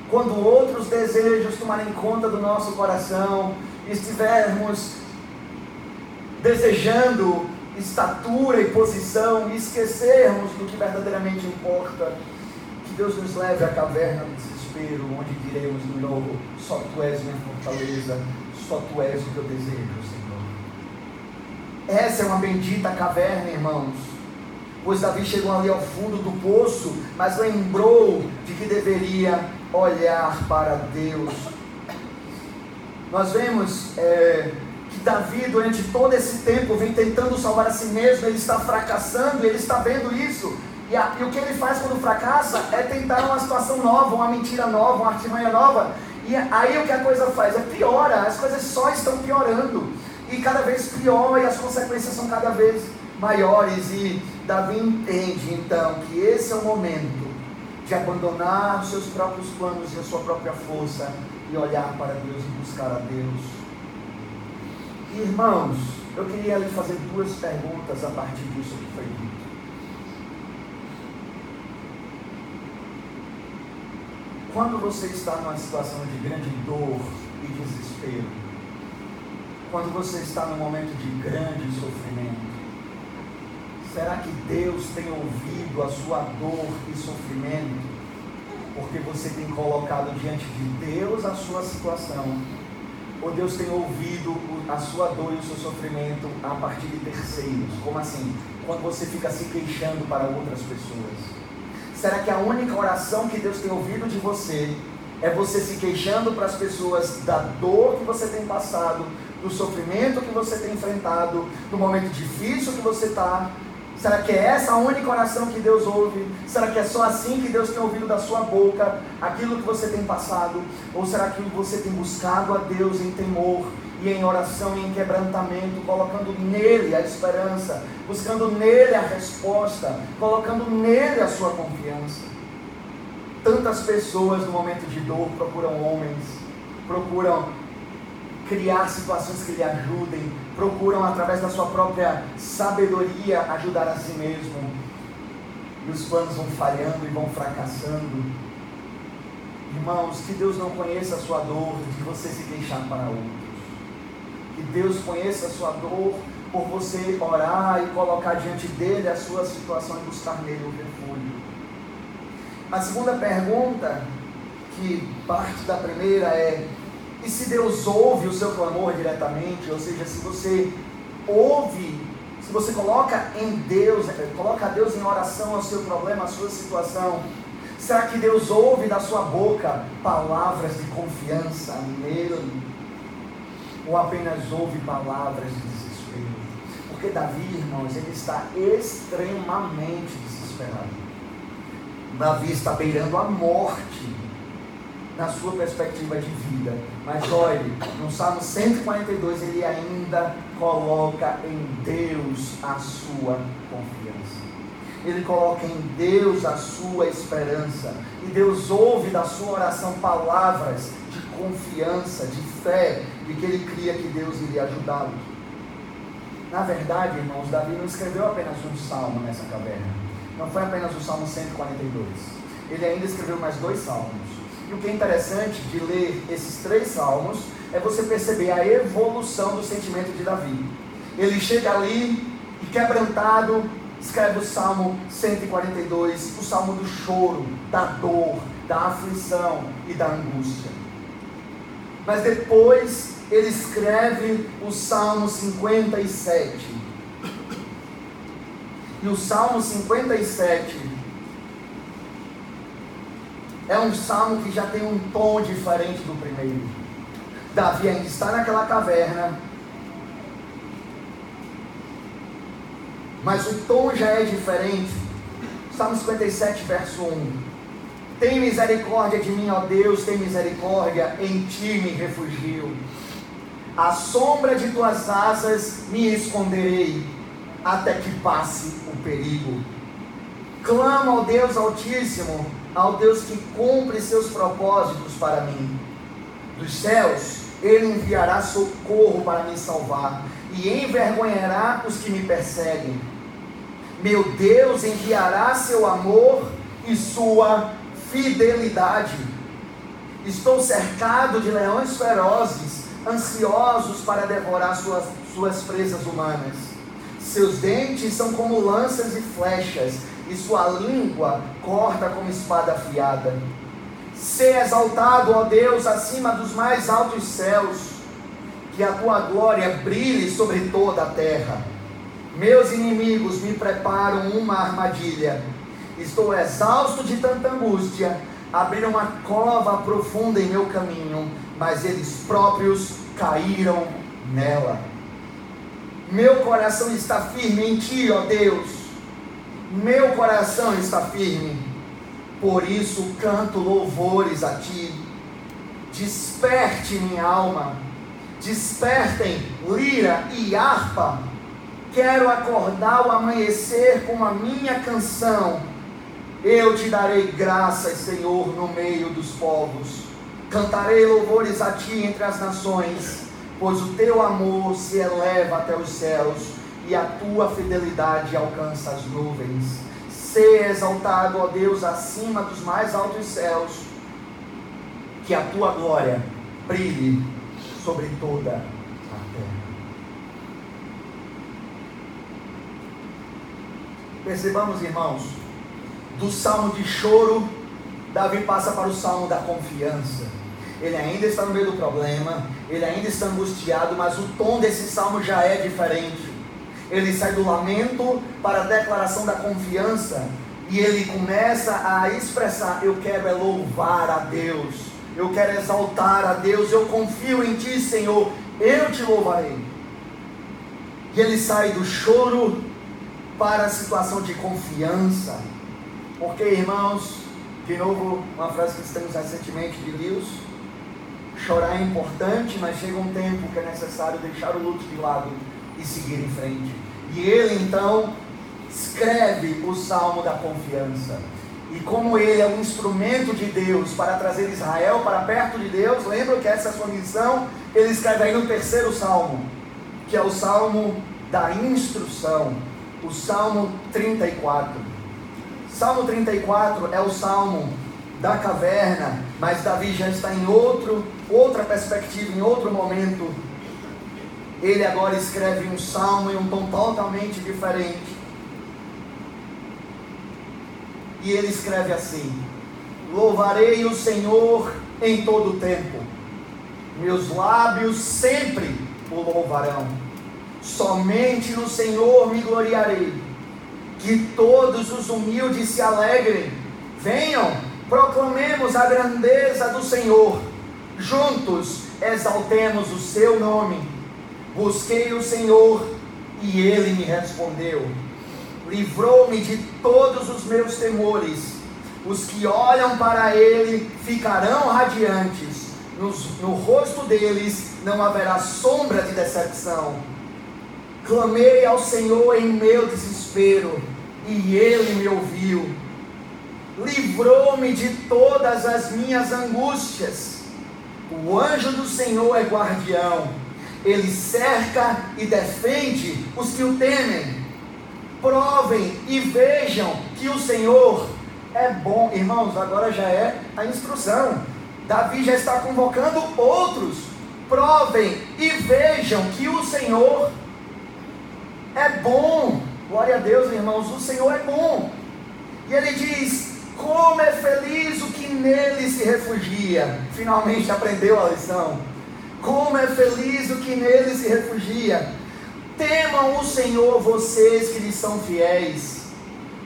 Quando outros desejos tomarem conta do nosso coração, estivermos desejando estatura e posição e esquecermos do que verdadeiramente importa. Que Deus nos leve à caverna do desespero, onde diremos de novo: só tu és minha fortaleza, só tu és o que eu desejo, Senhor. Essa é uma bendita caverna, irmãos. pois Davi chegou ali ao fundo do poço, mas lembrou de que deveria olhar para Deus. Nós vemos é, Davi, durante todo esse tempo, vem tentando salvar a si mesmo, ele está fracassando, ele está vendo isso. E, a, e o que ele faz quando fracassa é tentar uma situação nova, uma mentira nova, uma artimanha nova. E aí o que a coisa faz? É piora, as coisas só estão piorando. E cada vez pior e as consequências são cada vez maiores. E Davi entende então que esse é o momento de abandonar os seus próprios planos e a sua própria força e olhar para Deus e buscar a Deus. Irmãos, eu queria lhe fazer duas perguntas a partir disso que foi dito. Quando você está numa situação de grande dor e desespero, quando você está num momento de grande sofrimento, será que Deus tem ouvido a sua dor e sofrimento? Porque você tem colocado diante de Deus a sua situação, ou Deus tem ouvido a sua dor e o seu sofrimento a partir de terceiros? Como assim? Quando você fica se queixando para outras pessoas. Será que a única oração que Deus tem ouvido de você é você se queixando para as pessoas da dor que você tem passado, do sofrimento que você tem enfrentado, do momento difícil que você está? Será que é essa a única oração que Deus ouve? Será que é só assim que Deus tem ouvido da sua boca aquilo que você tem passado? Ou será que você tem buscado a Deus em temor e em oração e em quebrantamento, colocando nele a esperança, buscando nele a resposta, colocando nele a sua confiança. Tantas pessoas no momento de dor procuram homens, procuram criar situações que lhe ajudem, procuram através da sua própria sabedoria ajudar a si mesmo. E os planos vão falhando e vão fracassando. Irmãos, que Deus não conheça a sua dor de você se queixar para outro que Deus conheça a sua dor, por você orar e colocar diante dele a sua situação e buscar nele o refúgio. A segunda pergunta, que parte da primeira é: e se Deus ouve o seu clamor diretamente? Ou seja, se você ouve, se você coloca em Deus, coloca a Deus em oração ao seu problema, à sua situação, será que Deus ouve da sua boca palavras de confiança nele? ou apenas ouve palavras de desespero? Porque Davi, irmãos, ele está extremamente desesperado. Davi está beirando a morte na sua perspectiva de vida. Mas olhe, no Salmo 142 ele ainda coloca em Deus a sua confiança. Ele coloca em Deus a sua esperança. E Deus ouve da sua oração palavras de confiança, de fé, de que ele cria que Deus iria ajudá-lo. Na verdade, irmãos, Davi não escreveu apenas um salmo nessa caverna. Não foi apenas o Salmo 142. Ele ainda escreveu mais dois salmos. E o que é interessante de ler esses três salmos é você perceber a evolução do sentimento de Davi. Ele chega ali e quebrantado, escreve o Salmo 142, o Salmo do choro, da dor, da aflição e da angústia. Mas depois ele escreve o Salmo 57. E o Salmo 57 é um salmo que já tem um tom diferente do primeiro. Davi ainda está naquela caverna, mas o tom já é diferente. Salmo 57, verso 1. Tem misericórdia de mim, ó Deus, tem misericórdia, em ti me refugio. À sombra de tuas asas me esconderei, até que passe o perigo. Clamo ao Deus Altíssimo, ao Deus que cumpre seus propósitos para mim. Dos céus, Ele enviará socorro para me salvar, e envergonhará os que me perseguem. Meu Deus enviará seu amor e sua fidelidade. Estou cercado de leões ferozes, ansiosos para devorar suas, suas presas humanas. Seus dentes são como lanças e flechas, e sua língua corta como espada afiada. Ser exaltado, ó Deus, acima dos mais altos céus, que a tua glória brilhe sobre toda a terra. Meus inimigos me preparam uma armadilha. Estou exausto de tanta angústia. Abriram uma cova profunda em meu caminho, mas eles próprios caíram nela. Meu coração está firme em ti, ó Deus. Meu coração está firme. Por isso canto louvores a ti. Desperte minha alma. Despertem lira e harpa. Quero acordar o amanhecer com a minha canção. Eu te darei graças, Senhor, no meio dos povos. Cantarei louvores a ti entre as nações, pois o teu amor se eleva até os céus e a tua fidelidade alcança as nuvens. Ser exaltado, ó Deus, acima dos mais altos céus, que a tua glória brilhe sobre toda a terra. Percebamos, irmãos, do salmo de choro, Davi passa para o salmo da confiança ele ainda está no meio do problema, ele ainda está angustiado, mas o tom desse salmo já é diferente. Ele sai do lamento para a declaração da confiança. E ele começa a expressar: Eu quero é louvar a Deus, eu quero exaltar a Deus, eu confio em Ti, Senhor, eu te louvarei. E ele sai do choro para a situação de confiança, porque irmãos, de novo, uma frase que estamos recentemente de Deus Chorar é importante, mas chega um tempo que é necessário deixar o luto de lado e seguir em frente. E ele então escreve o salmo da confiança. E como ele é um instrumento de Deus para trazer Israel para perto de Deus, lembra que essa é a sua missão? Ele escreve aí no terceiro salmo, que é o salmo da instrução, o salmo 34. Salmo 34 é o salmo da caverna, mas Davi já está em outro, outra perspectiva, em outro momento. Ele agora escreve um salmo em um tom totalmente diferente. E ele escreve assim: Louvarei o Senhor em todo o tempo, meus lábios sempre o louvarão. Somente no Senhor me gloriarei. Que todos os humildes se alegrem. Venham, proclamemos a grandeza do Senhor, juntos exaltemos o seu nome. Busquei o Senhor e ele me respondeu. Livrou-me de todos os meus temores. Os que olham para ele ficarão radiantes. No rosto deles não haverá sombra de decepção. Clamei ao Senhor em meu desespero, e ele me ouviu livrou-me de todas as minhas angústias. O anjo do Senhor é guardião, ele cerca e defende os que o temem. Provem e vejam que o Senhor é bom. Irmãos, agora já é a instrução. Davi já está convocando outros. Provem e vejam que o Senhor é bom. Glória a Deus, irmãos, o Senhor é bom. E ele diz: como é feliz o que nele se refugia. Finalmente aprendeu a lição. Como é feliz o que nele se refugia. Temam o Senhor vocês que lhe são fiéis,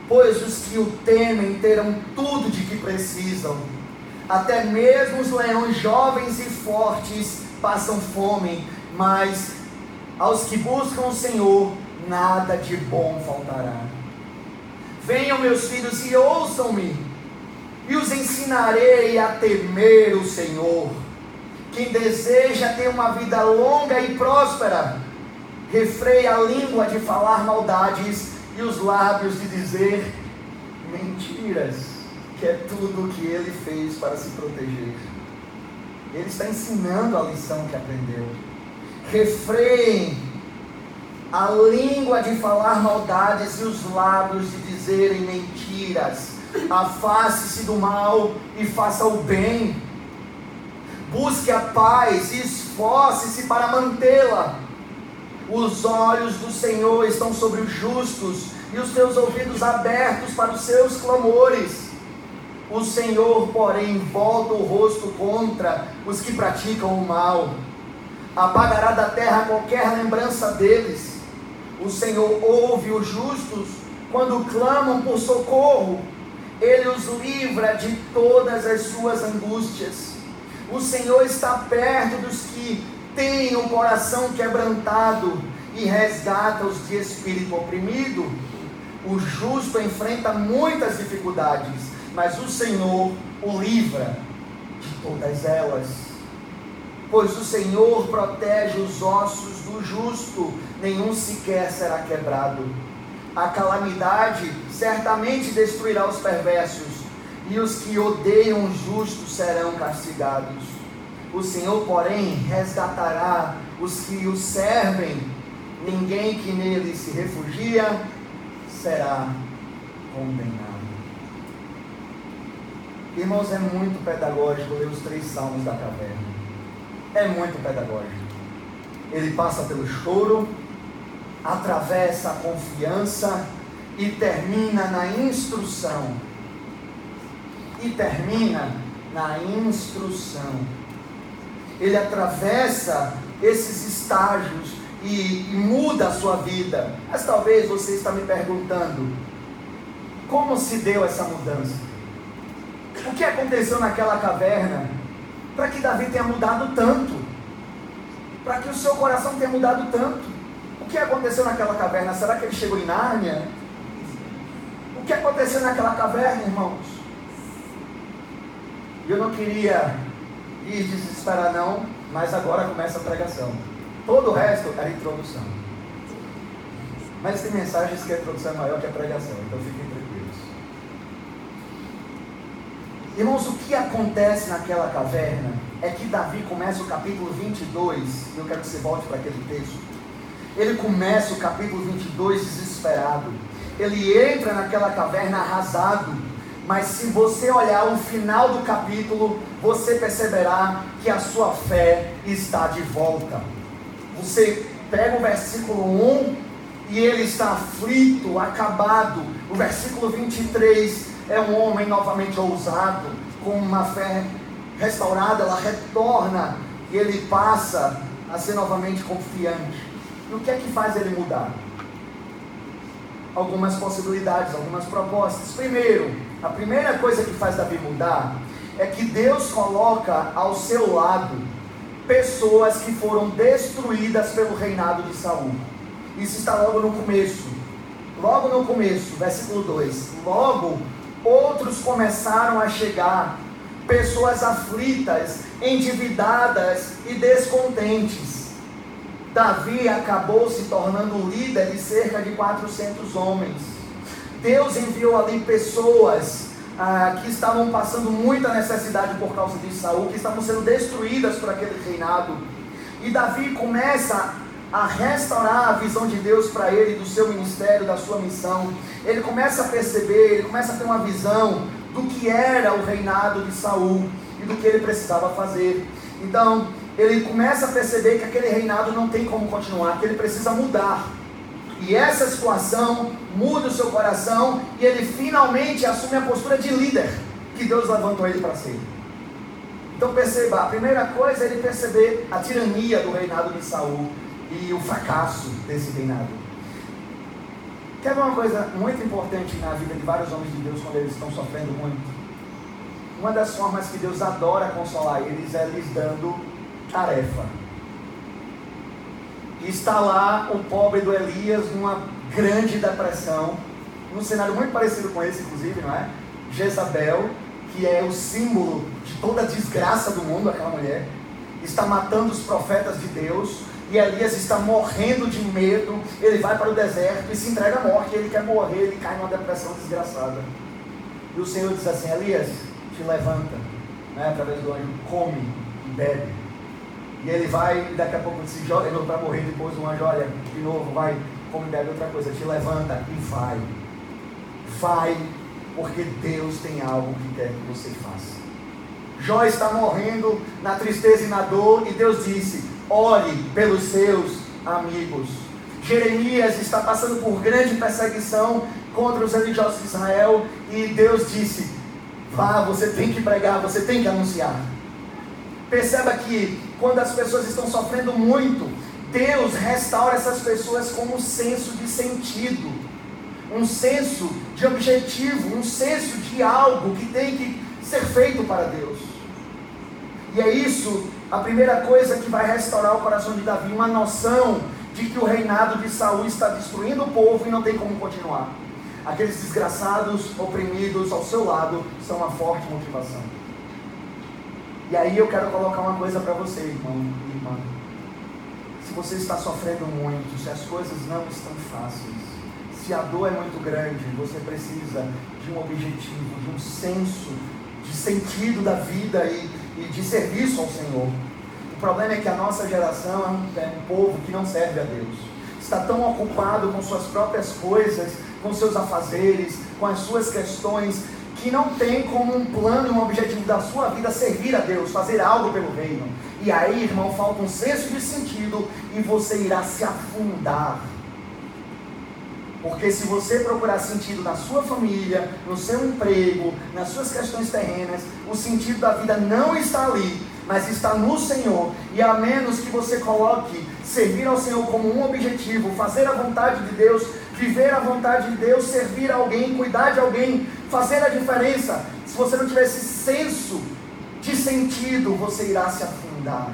pois os que o temem terão tudo de que precisam. Até mesmo os leões jovens e fortes passam fome, mas aos que buscam o Senhor, nada de bom faltará. Venham, meus filhos, e ouçam-me, e os ensinarei a temer o Senhor. Quem deseja ter uma vida longa e próspera, refreia a língua de falar maldades e os lábios de dizer mentiras, que é tudo o que ele fez para se proteger. Ele está ensinando a lição que aprendeu. Refreiem a língua de falar maldades e os lábios de dizerem mentiras. Afaste-se do mal e faça o bem. Busque a paz e esforce-se para mantê-la. Os olhos do Senhor estão sobre os justos e os seus ouvidos abertos para os seus clamores. O Senhor, porém, volta o rosto contra os que praticam o mal. Apagará da terra qualquer lembrança deles O Senhor ouve os justos quando clamam por socorro. Ele os livra de todas as suas angústias. O Senhor está perto dos que têm o coração quebrantado e resgata os de espírito oprimido. O justo enfrenta muitas dificuldades, mas o Senhor o livra de todas elas. Pois o Senhor protege os ossos do justo, nenhum sequer será quebrado. A calamidade certamente destruirá os perversos, e os que odeiam o justo serão castigados. O Senhor, porém, resgatará os que o servem. Ninguém que nele se refugia será condenado. Irmãos, é muito pedagógico ler os três salmos da caverna. É muito pedagógico. Ele passa pelo choro, atravessa a confiança e termina na instrução. E termina na instrução. Ele atravessa esses estágios e, e muda a sua vida. Mas talvez você está me perguntando: como se deu essa mudança? O que aconteceu naquela caverna para que Davi tenha mudado tanto? Para que o seu coração tenha mudado tanto? O que aconteceu naquela caverna? Será que ele chegou em Nárnia? O que aconteceu naquela caverna, irmãos? Eu não queria ir desesperar, não, mas agora começa a pregação. Todo o resto era introdução. Mas tem mensagens que a introdução é maior que a pregação, então fiquem tranquilos. Irmãos, o que acontece naquela caverna é que Davi começa o capítulo 22, e eu quero que você volte para aquele texto. Ele começa o capítulo 22 desesperado. Ele entra naquela caverna arrasado, mas se você olhar o final do capítulo, você perceberá que a sua fé está de volta. Você pega o versículo 1 e ele está aflito, acabado. O versículo 23 é um homem novamente ousado, com uma fé restaurada, ela retorna e ele passa a ser novamente confiante. E o que é que faz ele mudar? Algumas possibilidades, algumas propostas. Primeiro, a primeira coisa que faz Davi mudar é que Deus coloca ao seu lado pessoas que foram destruídas pelo reinado de Saul. Isso está logo no começo. Logo no começo, versículo 2. Logo outros começaram a chegar, pessoas aflitas, endividadas e descontentes. Davi acabou se tornando líder de cerca de 400 homens. Deus enviou ali pessoas ah, que estavam passando muita necessidade por causa de Saul, que estavam sendo destruídas por aquele reinado. E Davi começa a restaurar a visão de Deus para ele, do seu ministério, da sua missão. Ele começa a perceber, ele começa a ter uma visão do que era o reinado de Saul e do que ele precisava fazer. Então, ele começa a perceber que aquele reinado não tem como continuar, que ele precisa mudar. E essa situação muda o seu coração e ele finalmente assume a postura de líder que Deus levantou ele para ser. Então perceba, a primeira coisa é ele perceber a tirania do reinado de Saul e o fracasso desse reinado. Quer ver uma coisa muito importante na vida de vários homens de Deus quando eles estão sofrendo muito? Uma das formas que Deus adora consolar eles é lhes dando tarefa. E está lá o pobre do Elias numa grande depressão, num cenário muito parecido com esse, inclusive, não é? Jezabel, que é o símbolo de toda a desgraça do mundo, aquela mulher, está matando os profetas de Deus, e Elias está morrendo de medo, ele vai para o deserto e se entrega à morte, ele quer morrer, ele cai numa depressão desgraçada. E o Senhor diz assim: Elias, te levanta, né, através do anjo, come e bebe. E ele vai, e daqui a pouco se joga de novo para morrer. Depois o anjo olha de novo, vai, come e bebe outra coisa, te levanta e vai. Vai, porque Deus tem algo que quer que você faça. Jó está morrendo na tristeza e na dor, e Deus disse: ore pelos seus amigos. Jeremias está passando por grande perseguição contra os religiosos de Israel, e Deus disse: vá, você tem que pregar, você tem que anunciar. Perceba que quando as pessoas estão sofrendo muito, Deus restaura essas pessoas com um senso de sentido, um senso de objetivo, um senso de algo que tem que ser feito para Deus. E é isso a primeira coisa que vai restaurar o coração de Davi, uma noção de que o reinado de Saul está destruindo o povo e não tem como continuar. Aqueles desgraçados, oprimidos ao seu lado, são uma forte motivação. E aí eu quero colocar uma coisa para você, irmão e irmã. Se você está sofrendo muito, se as coisas não estão fáceis, se a dor é muito grande, você precisa de um objetivo, de um senso de sentido da vida e, e de serviço ao Senhor. O problema é que a nossa geração é um, é um povo que não serve a Deus. Está tão ocupado com suas próprias coisas, com seus afazeres, com as suas questões, que não tem como um plano e um objetivo da sua vida servir a Deus, fazer algo pelo reino. E aí, irmão, falta um senso de sentido e você irá se afundar. Porque se você procurar sentido na sua família, no seu emprego, nas suas questões terrenas, o sentido da vida não está ali, mas está no Senhor. E a menos que você coloque servir ao Senhor como um objetivo, fazer a vontade de Deus, viver a vontade de Deus, servir alguém, cuidar de alguém, fazer a diferença. Se você não tiver esse senso de sentido, você irá se afundar.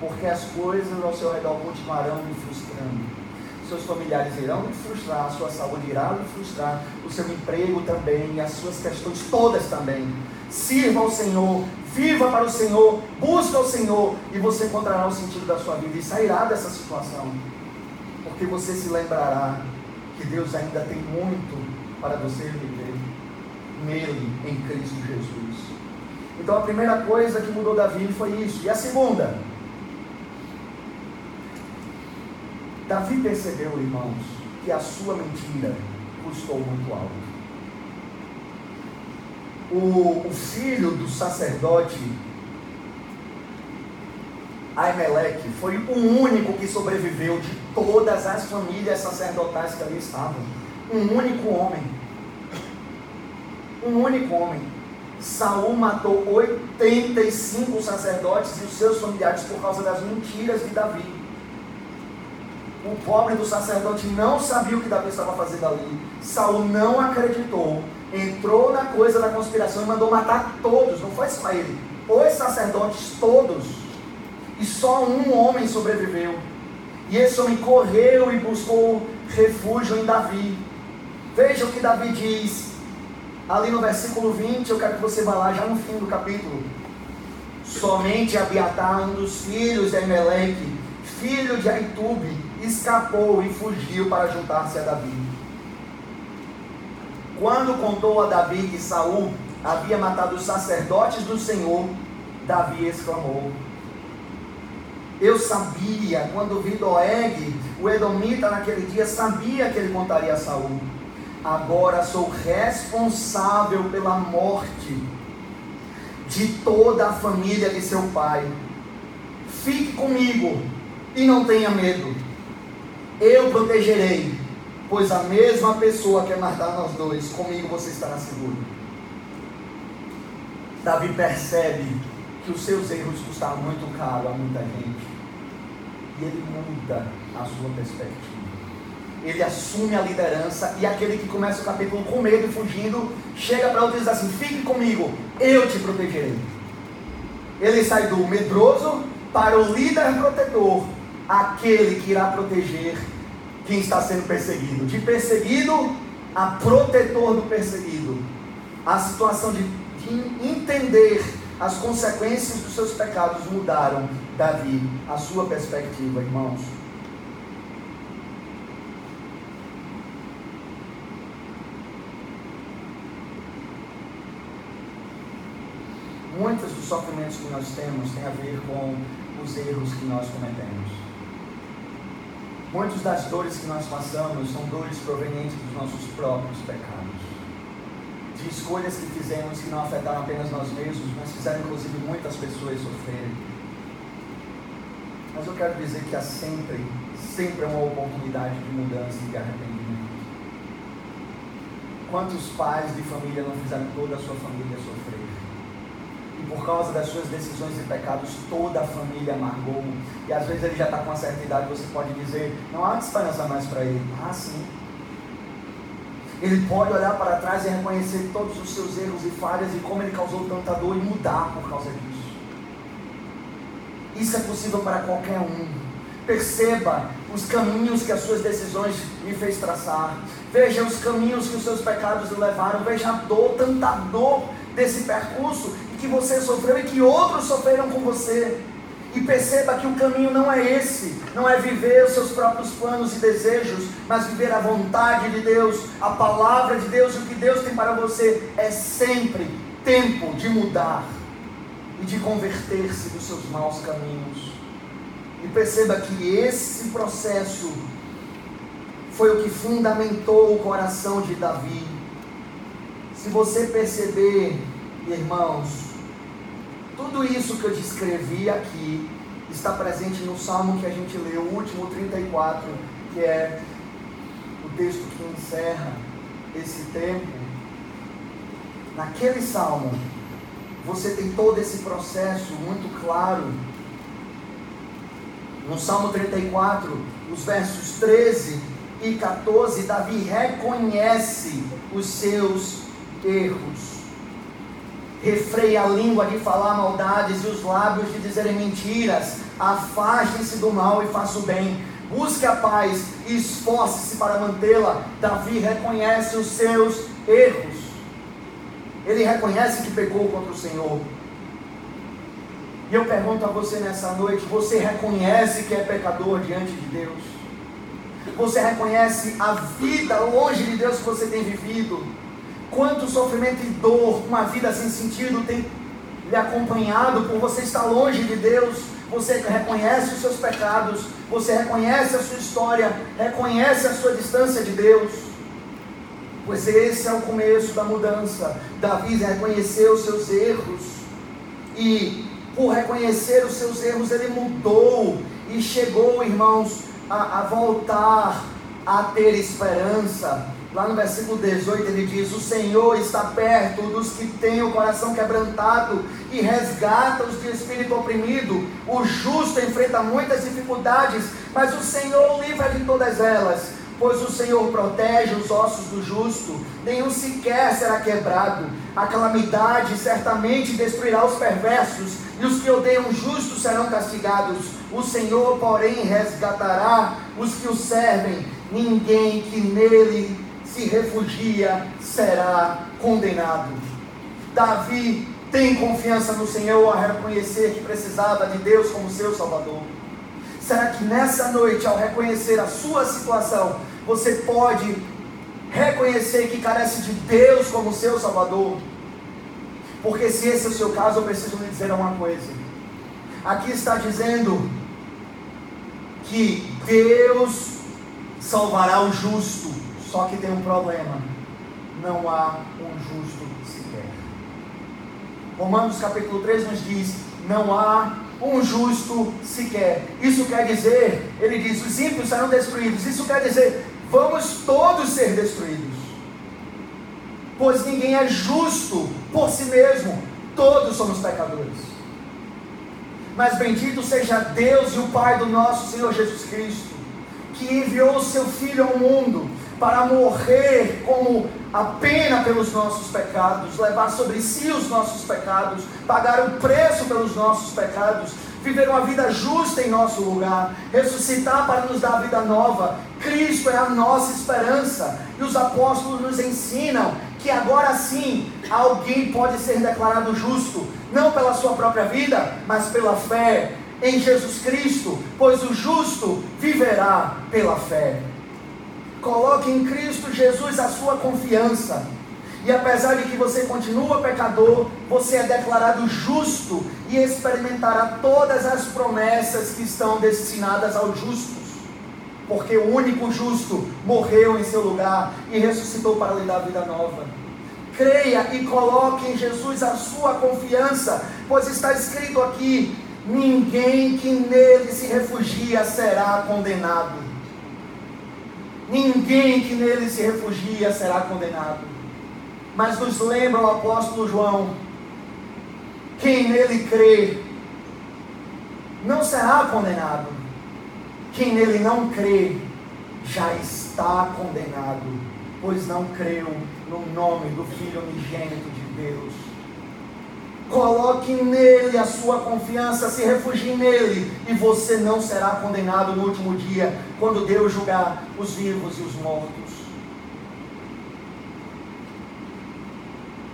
Porque as coisas ao seu redor continuarão me frustrando. Seus familiares irão lhe frustrar, a sua saúde irá lhe frustrar, o seu emprego também, as suas questões todas também. Sirva ao Senhor, viva para o Senhor, busque o Senhor, e você encontrará o sentido da sua vida e sairá dessa situação. Porque você se lembrará que Deus ainda tem muito para você viver nele, em Cristo Jesus. Então a primeira coisa que mudou Davi foi isso. E a segunda? Davi percebeu, irmãos, que a sua mentira custou muito alto. O, o filho do sacerdote Aimeleque foi o único que sobreviveu de todas as famílias sacerdotais que ali estavam um único homem. Um único homem. Saul matou 85 sacerdotes e os seus familiares por causa das mentiras de Davi. O pobre do sacerdote não sabia o que Davi estava fazendo ali. Saul não acreditou, entrou na coisa da conspiração e mandou matar todos, não foi só ele, os sacerdotes todos. E só um homem sobreviveu. E esse homem correu e buscou refúgio em Davi. Veja o que Davi diz ali no versículo 20. Eu quero que você vá lá já no fim do capítulo. Somente Abiatar, um dos filhos de Emeleque, filho de Aitube, escapou e fugiu para juntar-se a Davi. Quando contou a Davi que Saul havia matado os sacerdotes do Senhor, Davi exclamou: Eu sabia, quando vi Doeg, o Edomita naquele dia, sabia que ele contaria a Saul agora sou responsável pela morte de toda a família de seu pai. Fique comigo e não tenha medo. Eu protegerei, pois a mesma pessoa quer matar nós dois, comigo você estará seguro. Davi percebe que os seus erros custaram muito caro a muita gente. E ele muda a sua perspectiva ele assume a liderança e aquele que começa o capítulo com medo e fugindo, chega para outro e diz assim: Fique comigo, eu te protegerei. Ele sai do medroso para o líder protetor, aquele que irá proteger quem está sendo perseguido. De perseguido a protetor do perseguido. A situação de, de entender as consequências dos seus pecados mudaram Davi, a sua perspectiva, irmãos. muitos dos sofrimentos que nós temos têm a ver com os erros que nós cometemos. Muitas das dores que nós passamos são dores provenientes dos nossos próprios pecados. De escolhas que fizemos que não afetaram apenas nós mesmos, mas fizeram inclusive muitas pessoas sofrerem. Mas eu quero dizer que há sempre, sempre uma oportunidade de mudança e de arrependimento. Quantos pais de família não fizeram toda a sua família sofrer? E por causa das suas decisões e pecados, toda a família amargou. E às vezes ele já está com uma certa idade, você pode dizer, não há esperança mais para ele. Ah, sim. Ele pode olhar para trás e reconhecer todos os seus erros e falhas e como ele causou tanta dor e mudar por causa disso. Isso é possível para qualquer um. Perceba os caminhos que as suas decisões me fez traçar. Veja os caminhos que os seus pecados lhe levaram. Veja a dor, tanta dor desse percurso que você sofreu e que outros sofreram com você. E perceba que o caminho não é esse, não é viver os seus próprios planos e desejos, mas viver a vontade de Deus, a palavra de Deus, o que Deus tem para você é sempre tempo de mudar e de converter-se dos seus maus caminhos. E perceba que esse processo foi o que fundamentou o coração de Davi. Se você perceber, irmãos, tudo isso que eu descrevi aqui está presente no salmo que a gente leu, o último 34, que é o texto que encerra esse tempo. Naquele salmo, você tem todo esse processo muito claro. No Salmo 34, os versos 13 e 14, Davi reconhece os seus erros refreia a língua de falar maldades e os lábios de dizerem mentiras. Afaste-se do mal e faça o bem. Busque a paz e esforce-se para mantê-la. Davi reconhece os seus erros. Ele reconhece que pecou contra o Senhor. E eu pergunto a você nessa noite: você reconhece que é pecador diante de Deus? Você reconhece a vida longe de Deus que você tem vivido? Quanto sofrimento e dor, uma vida sem sentido tem lhe acompanhado por você estar longe de Deus. Você reconhece os seus pecados, você reconhece a sua história, reconhece a sua distância de Deus. Pois esse é o começo da mudança. Davi reconheceu os seus erros e por reconhecer os seus erros ele mudou e chegou, irmãos, a, a voltar a ter esperança Lá no versículo 18 ele diz: O Senhor está perto dos que têm o coração quebrantado e resgata os de espírito oprimido. O justo enfrenta muitas dificuldades, mas o Senhor livra de todas elas. Pois o Senhor protege os ossos do justo, nenhum sequer será quebrado. A calamidade certamente destruirá os perversos, e os que odeiam o justo serão castigados. O Senhor, porém, resgatará os que o servem. Ninguém que nele se refugia será condenado. Davi tem confiança no Senhor a reconhecer que precisava de Deus como seu Salvador. Será que nessa noite, ao reconhecer a sua situação, você pode reconhecer que carece de Deus como seu Salvador? Porque se esse é o seu caso, eu preciso lhe dizer uma coisa. Aqui está dizendo que Deus salvará o justo só que tem um problema: não há um justo sequer. Romanos capítulo 3 nos diz: não há um justo sequer. Isso quer dizer, ele diz: os ímpios serão destruídos. Isso quer dizer, vamos todos ser destruídos. Pois ninguém é justo por si mesmo, todos somos pecadores. Mas bendito seja Deus e o Pai do nosso Senhor Jesus Cristo, que enviou o seu Filho ao mundo para morrer como a pena pelos nossos pecados, levar sobre si os nossos pecados, pagar o preço pelos nossos pecados, viver uma vida justa em nosso lugar, ressuscitar para nos dar vida nova. Cristo é a nossa esperança. E os apóstolos nos ensinam que agora sim alguém pode ser declarado justo, não pela sua própria vida, mas pela fé em Jesus Cristo, pois o justo viverá pela fé. Coloque em Cristo Jesus a sua confiança. E apesar de que você continua pecador, você é declarado justo e experimentará todas as promessas que estão destinadas aos justos. Porque o único justo morreu em seu lugar e ressuscitou para lhe dar vida nova. Creia e coloque em Jesus a sua confiança, pois está escrito aqui: ninguém que nele se refugia será condenado. Ninguém que nele se refugia será condenado. Mas nos lembra o apóstolo João Quem nele crê não será condenado. Quem nele não crê já está condenado, pois não creu no nome do Filho unigênito de Deus. Coloque nele a sua confiança, se refugie nele, e você não será condenado no último dia, quando Deus julgar os vivos e os mortos.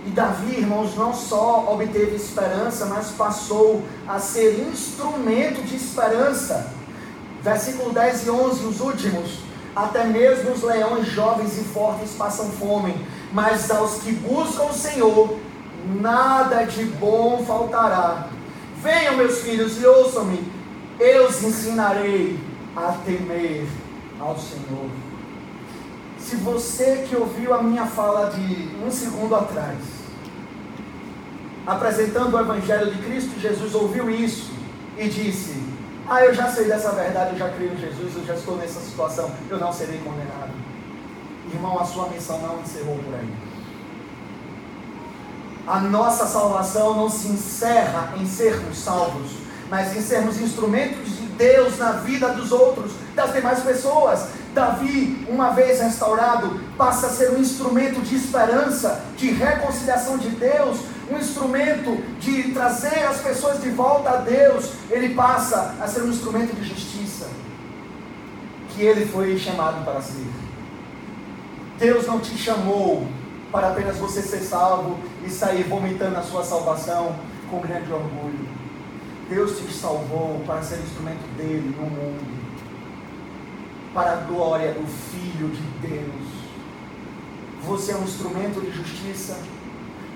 E Davi, irmãos, não só obteve esperança, mas passou a ser instrumento de esperança. Versículo 10 e 11, os últimos. Até mesmo os leões jovens e fortes passam fome, mas aos que buscam o Senhor, nada de bom faltará. Venham, meus filhos, e ouçam-me, eu os ensinarei a temer ao Senhor. Se você que ouviu a minha fala de um segundo atrás, apresentando o Evangelho de Cristo, Jesus ouviu isso e disse: Ah, eu já sei dessa verdade, eu já creio em Jesus, eu já estou nessa situação, eu não serei condenado. Irmão, a sua missão não encerrou por aí. A nossa salvação não se encerra em sermos salvos, mas em sermos instrumentos de Deus na vida dos outros, das demais pessoas. Davi, uma vez restaurado, passa a ser um instrumento de esperança, de reconciliação de Deus, um instrumento de trazer as pessoas de volta a Deus, ele passa a ser um instrumento de justiça que ele foi chamado para ser. Deus não te chamou para apenas você ser salvo e sair vomitando a sua salvação com grande orgulho. Deus te salvou para ser instrumento dele no mundo, para a glória do Filho de Deus. Você é um instrumento de justiça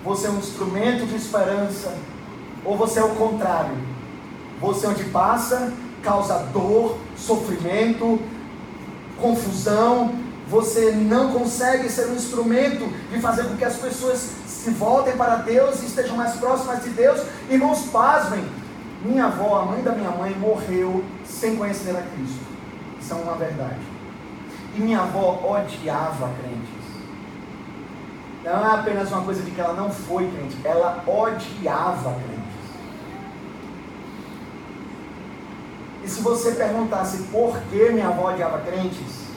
você é um instrumento de esperança, ou você é o contrário. Você onde passa, causa dor, sofrimento, confusão, você não consegue ser um instrumento de fazer com que as pessoas se voltem para Deus e estejam mais próximas de Deus. Irmãos, pasmem, minha avó, a mãe da minha mãe, morreu sem conhecer a Cristo. Isso é uma verdade. E minha avó odiava crente. Não é apenas uma coisa de que ela não foi crente, ela odiava crentes. E se você perguntasse por que minha avó odiava crentes,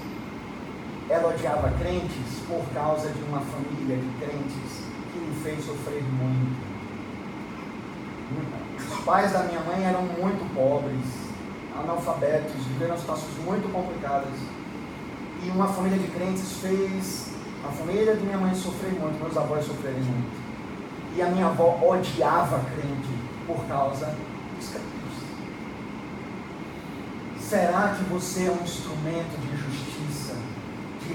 ela odiava crentes por causa de uma família de crentes que lhe fez sofrer muito. Os pais da minha mãe eram muito pobres, analfabetos, viveram situações muito complicadas. E uma família de crentes fez a família de minha mãe sofreu muito, meus avós sofreram muito. E a minha avó odiava crente por causa dos crentes. Será que você é um instrumento de justiça,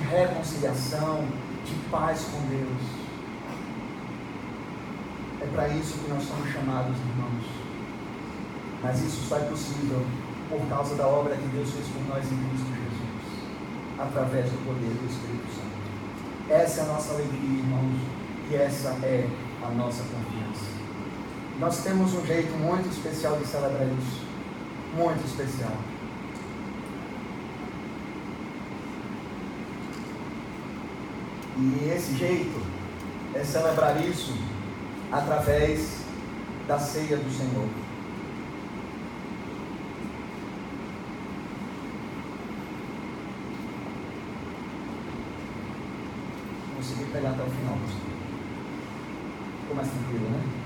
reconciliação, de paz com Deus? É para isso que nós somos chamados, irmãos. Mas isso só é possível por causa da obra que Deus fez por nós em Cristo Jesus, através do poder do Espírito Santo. Essa é a nossa alegria, irmãos, e essa é a nossa confiança. Nós temos um jeito muito especial de celebrar isso. Muito especial. E esse jeito é celebrar isso através da ceia do Senhor. pegar até o final. Ficou mais tranquilo, né?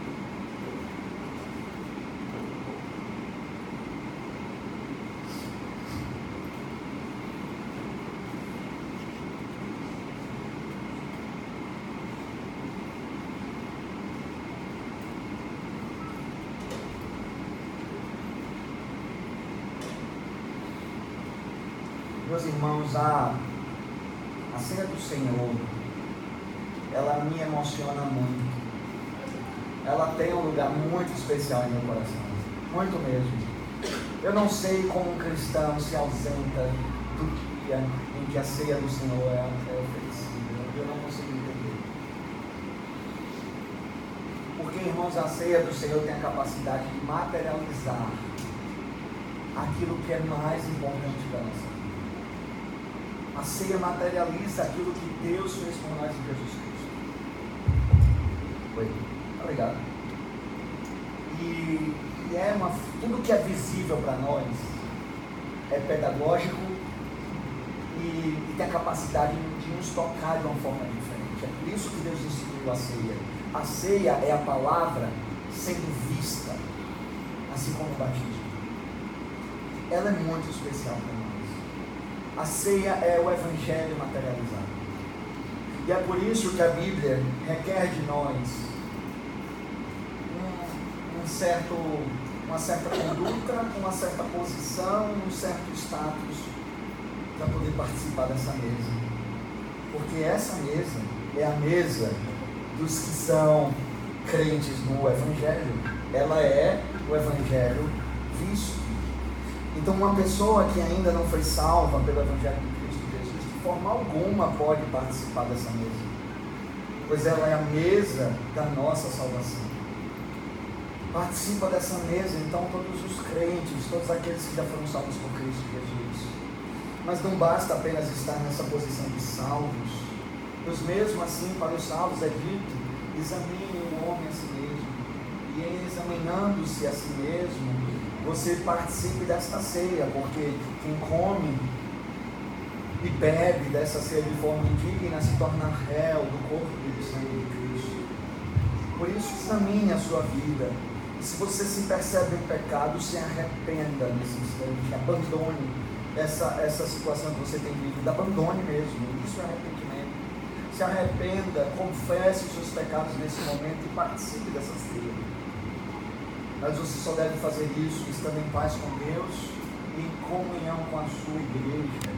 Meus irmãos, a, a ceia do Senhor ela me emociona muito. Ela tem um lugar muito especial em meu coração, muito mesmo. Eu não sei como um cristão se ausenta do dia em que a ceia do Senhor é, é oferecida. Eu não consigo entender. Porque, irmãos, a ceia do Senhor tem a capacidade de materializar aquilo que é mais importante para nós. A ceia materializa aquilo que Deus fez por nós em Jesus Cristo. Oi. Obrigado. e, e é uma, tudo que é visível para nós é pedagógico e, e tem a capacidade de nos tocar de uma forma diferente. É por isso que Deus instituiu a ceia. A ceia é a palavra sendo vista, assim como o batismo. Ela é muito especial para nós. A ceia é o evangelho materializado. E é por isso que a Bíblia requer de nós um, um certo, uma certa conduta, uma certa posição, um certo status para poder participar dessa mesa. Porque essa mesa é a mesa dos que são crentes no Evangelho. Ela é o Evangelho visto. Então, uma pessoa que ainda não foi salva pelo Evangelho de Cristo Jesus, de forma alguma pode participar dessa mesa, pois ela é a mesa da nossa salvação. Participa dessa mesa, então, todos os crentes, todos aqueles que já foram salvos por Cristo Jesus. Mas não basta apenas estar nessa posição de salvos, pois mesmo assim, para os salvos é dito: examine o homem a si mesmo, e examinando-se a si mesmo, você participe desta ceia, porque quem come e bebe dessa ceia de forma indigna se torna réu do corpo e do sangue de Cristo. Por isso, examine a sua vida. E se você se percebe em pecado, se arrependa nesse instante, abandone essa, essa situação que você tem vivido, abandone mesmo. Isso é arrependimento. Se arrependa, confesse os seus pecados nesse momento e participe dessa ceia. Mas você só deve fazer isso estando em paz com Deus e em comunhão com a sua igreja.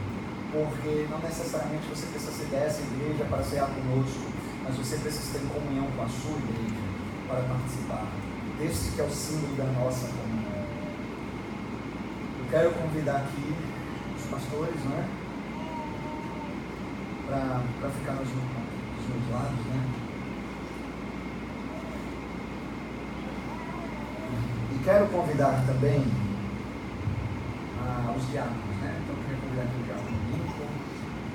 Porque não necessariamente você precisa ser dessa igreja para ser conosco, mas você precisa ter comunhão com a sua igreja para participar desse que é o símbolo da nossa comunhão. Eu quero convidar aqui os pastores, né? Para ficar nos, nos lados, né? Quero convidar também ah, os diáconos, né? Então, queria convidar aqui o diácono Lincoln,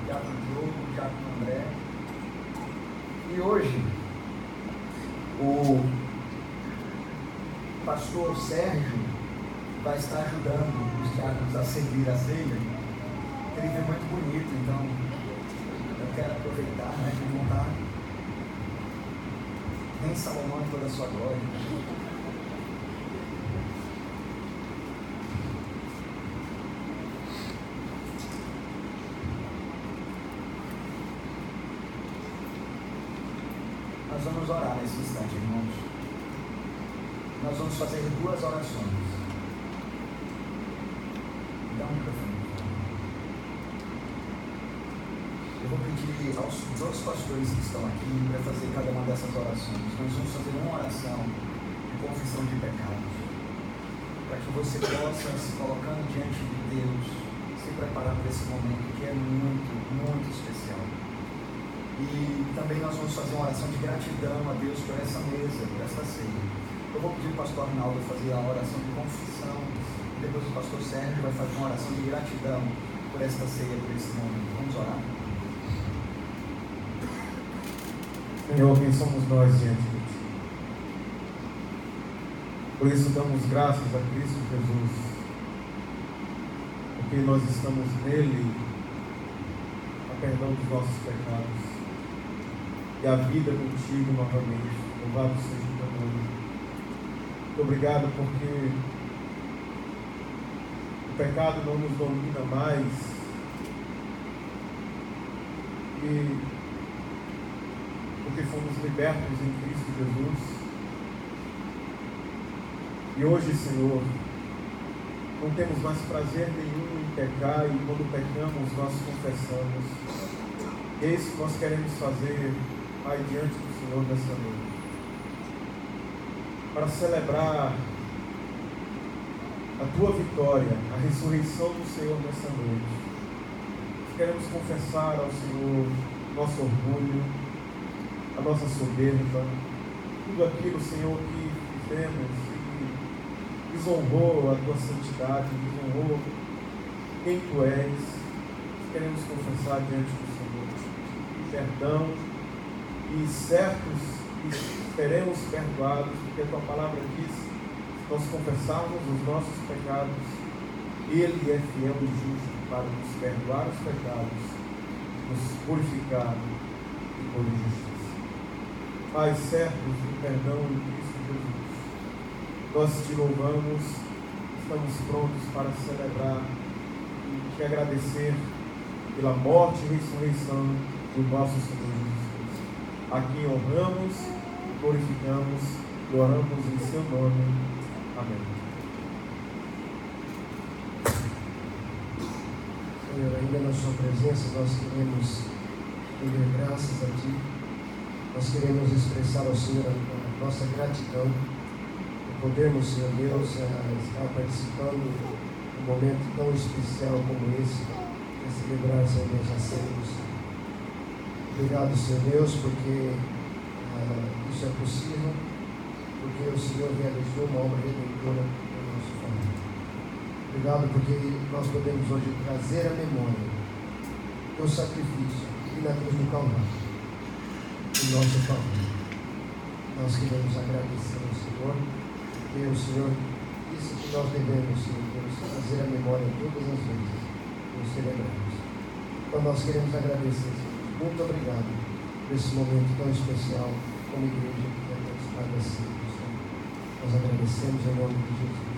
o diácono Diogo, o diácono André. E hoje, o pastor Sérgio vai estar ajudando os diáconos a servir a ceia. Ele é muito bonito, então eu quero aproveitar, né, que não está nem Salomão em toda a sua glória. Nós vamos orar nesse instante, irmãos. Nós vamos fazer duas orações. Dá um microfone. Eu vou pedir aos dois pastores que estão aqui para fazer cada uma dessas orações. Nós vamos fazer uma oração de confissão de pecados. Para que você possa, se colocando diante de Deus, se preparar para esse momento que é muito, muito especial. E também nós vamos fazer uma oração de gratidão a Deus por essa mesa, por essa ceia. Eu vou pedir o pastor Arnaldo fazer a oração de confissão. E depois o pastor Sérgio vai fazer uma oração de gratidão por esta ceia, por esse momento. Vamos orar. Senhor, quem somos nós diante de Ti? Por isso damos graças a Cristo Jesus, porque nós estamos nele, a perdão dos nossos pecados e a vida contigo novamente. Louvado seja o teu nome. Muito obrigado porque o pecado não nos domina mais. E porque fomos libertos em Cristo Jesus. E hoje, Senhor, não temos mais prazer nenhum em pecar e quando pecamos nós confessamos. É isso que nós queremos fazer Pai, diante do Senhor nessa noite, para celebrar a tua vitória, a ressurreição do Senhor nessa noite. Queremos confessar ao Senhor nosso orgulho, a nossa soberba, tudo aquilo, Senhor, que fizemos e desonrou a tua santidade, desonrou quem tu és. Queremos confessar diante do Senhor. Perdão e certos que seremos perdoados, porque a tua palavra diz nós confessarmos os nossos pecados, Ele é fiel e justo para nos perdoar os pecados, nos purificar e por justiça. Pai, certos do perdão em Cristo Jesus, nós te louvamos, estamos prontos para celebrar e te agradecer pela morte e ressurreição do nosso Senhor Jesus. A quem honramos, glorificamos oramos em seu nome. Amém. Senhor, ainda na Sua presença nós queremos render graças a Ti. Nós queremos expressar ao Senhor a nossa gratidão por podermos, Senhor Deus, estar participando de um momento tão especial como esse, de celebrar, Senhor Deus, a ceia Obrigado, Senhor Deus, porque uh, isso é possível porque o Senhor realizou uma obra redentora no nosso favor. Obrigado porque nós podemos hoje trazer a memória do sacrifício e da cruz do Calvário em nosso favor. Nós queremos agradecer ao Senhor, porque o Senhor disse que nós devemos, Senhor Deus, trazer a memória todas as vezes que nos celebramos. Então nós queremos agradecer, Senhor. Muito obrigado por esse momento tão especial como igreja que participado assim. Nós agradecemos em nome de Jesus.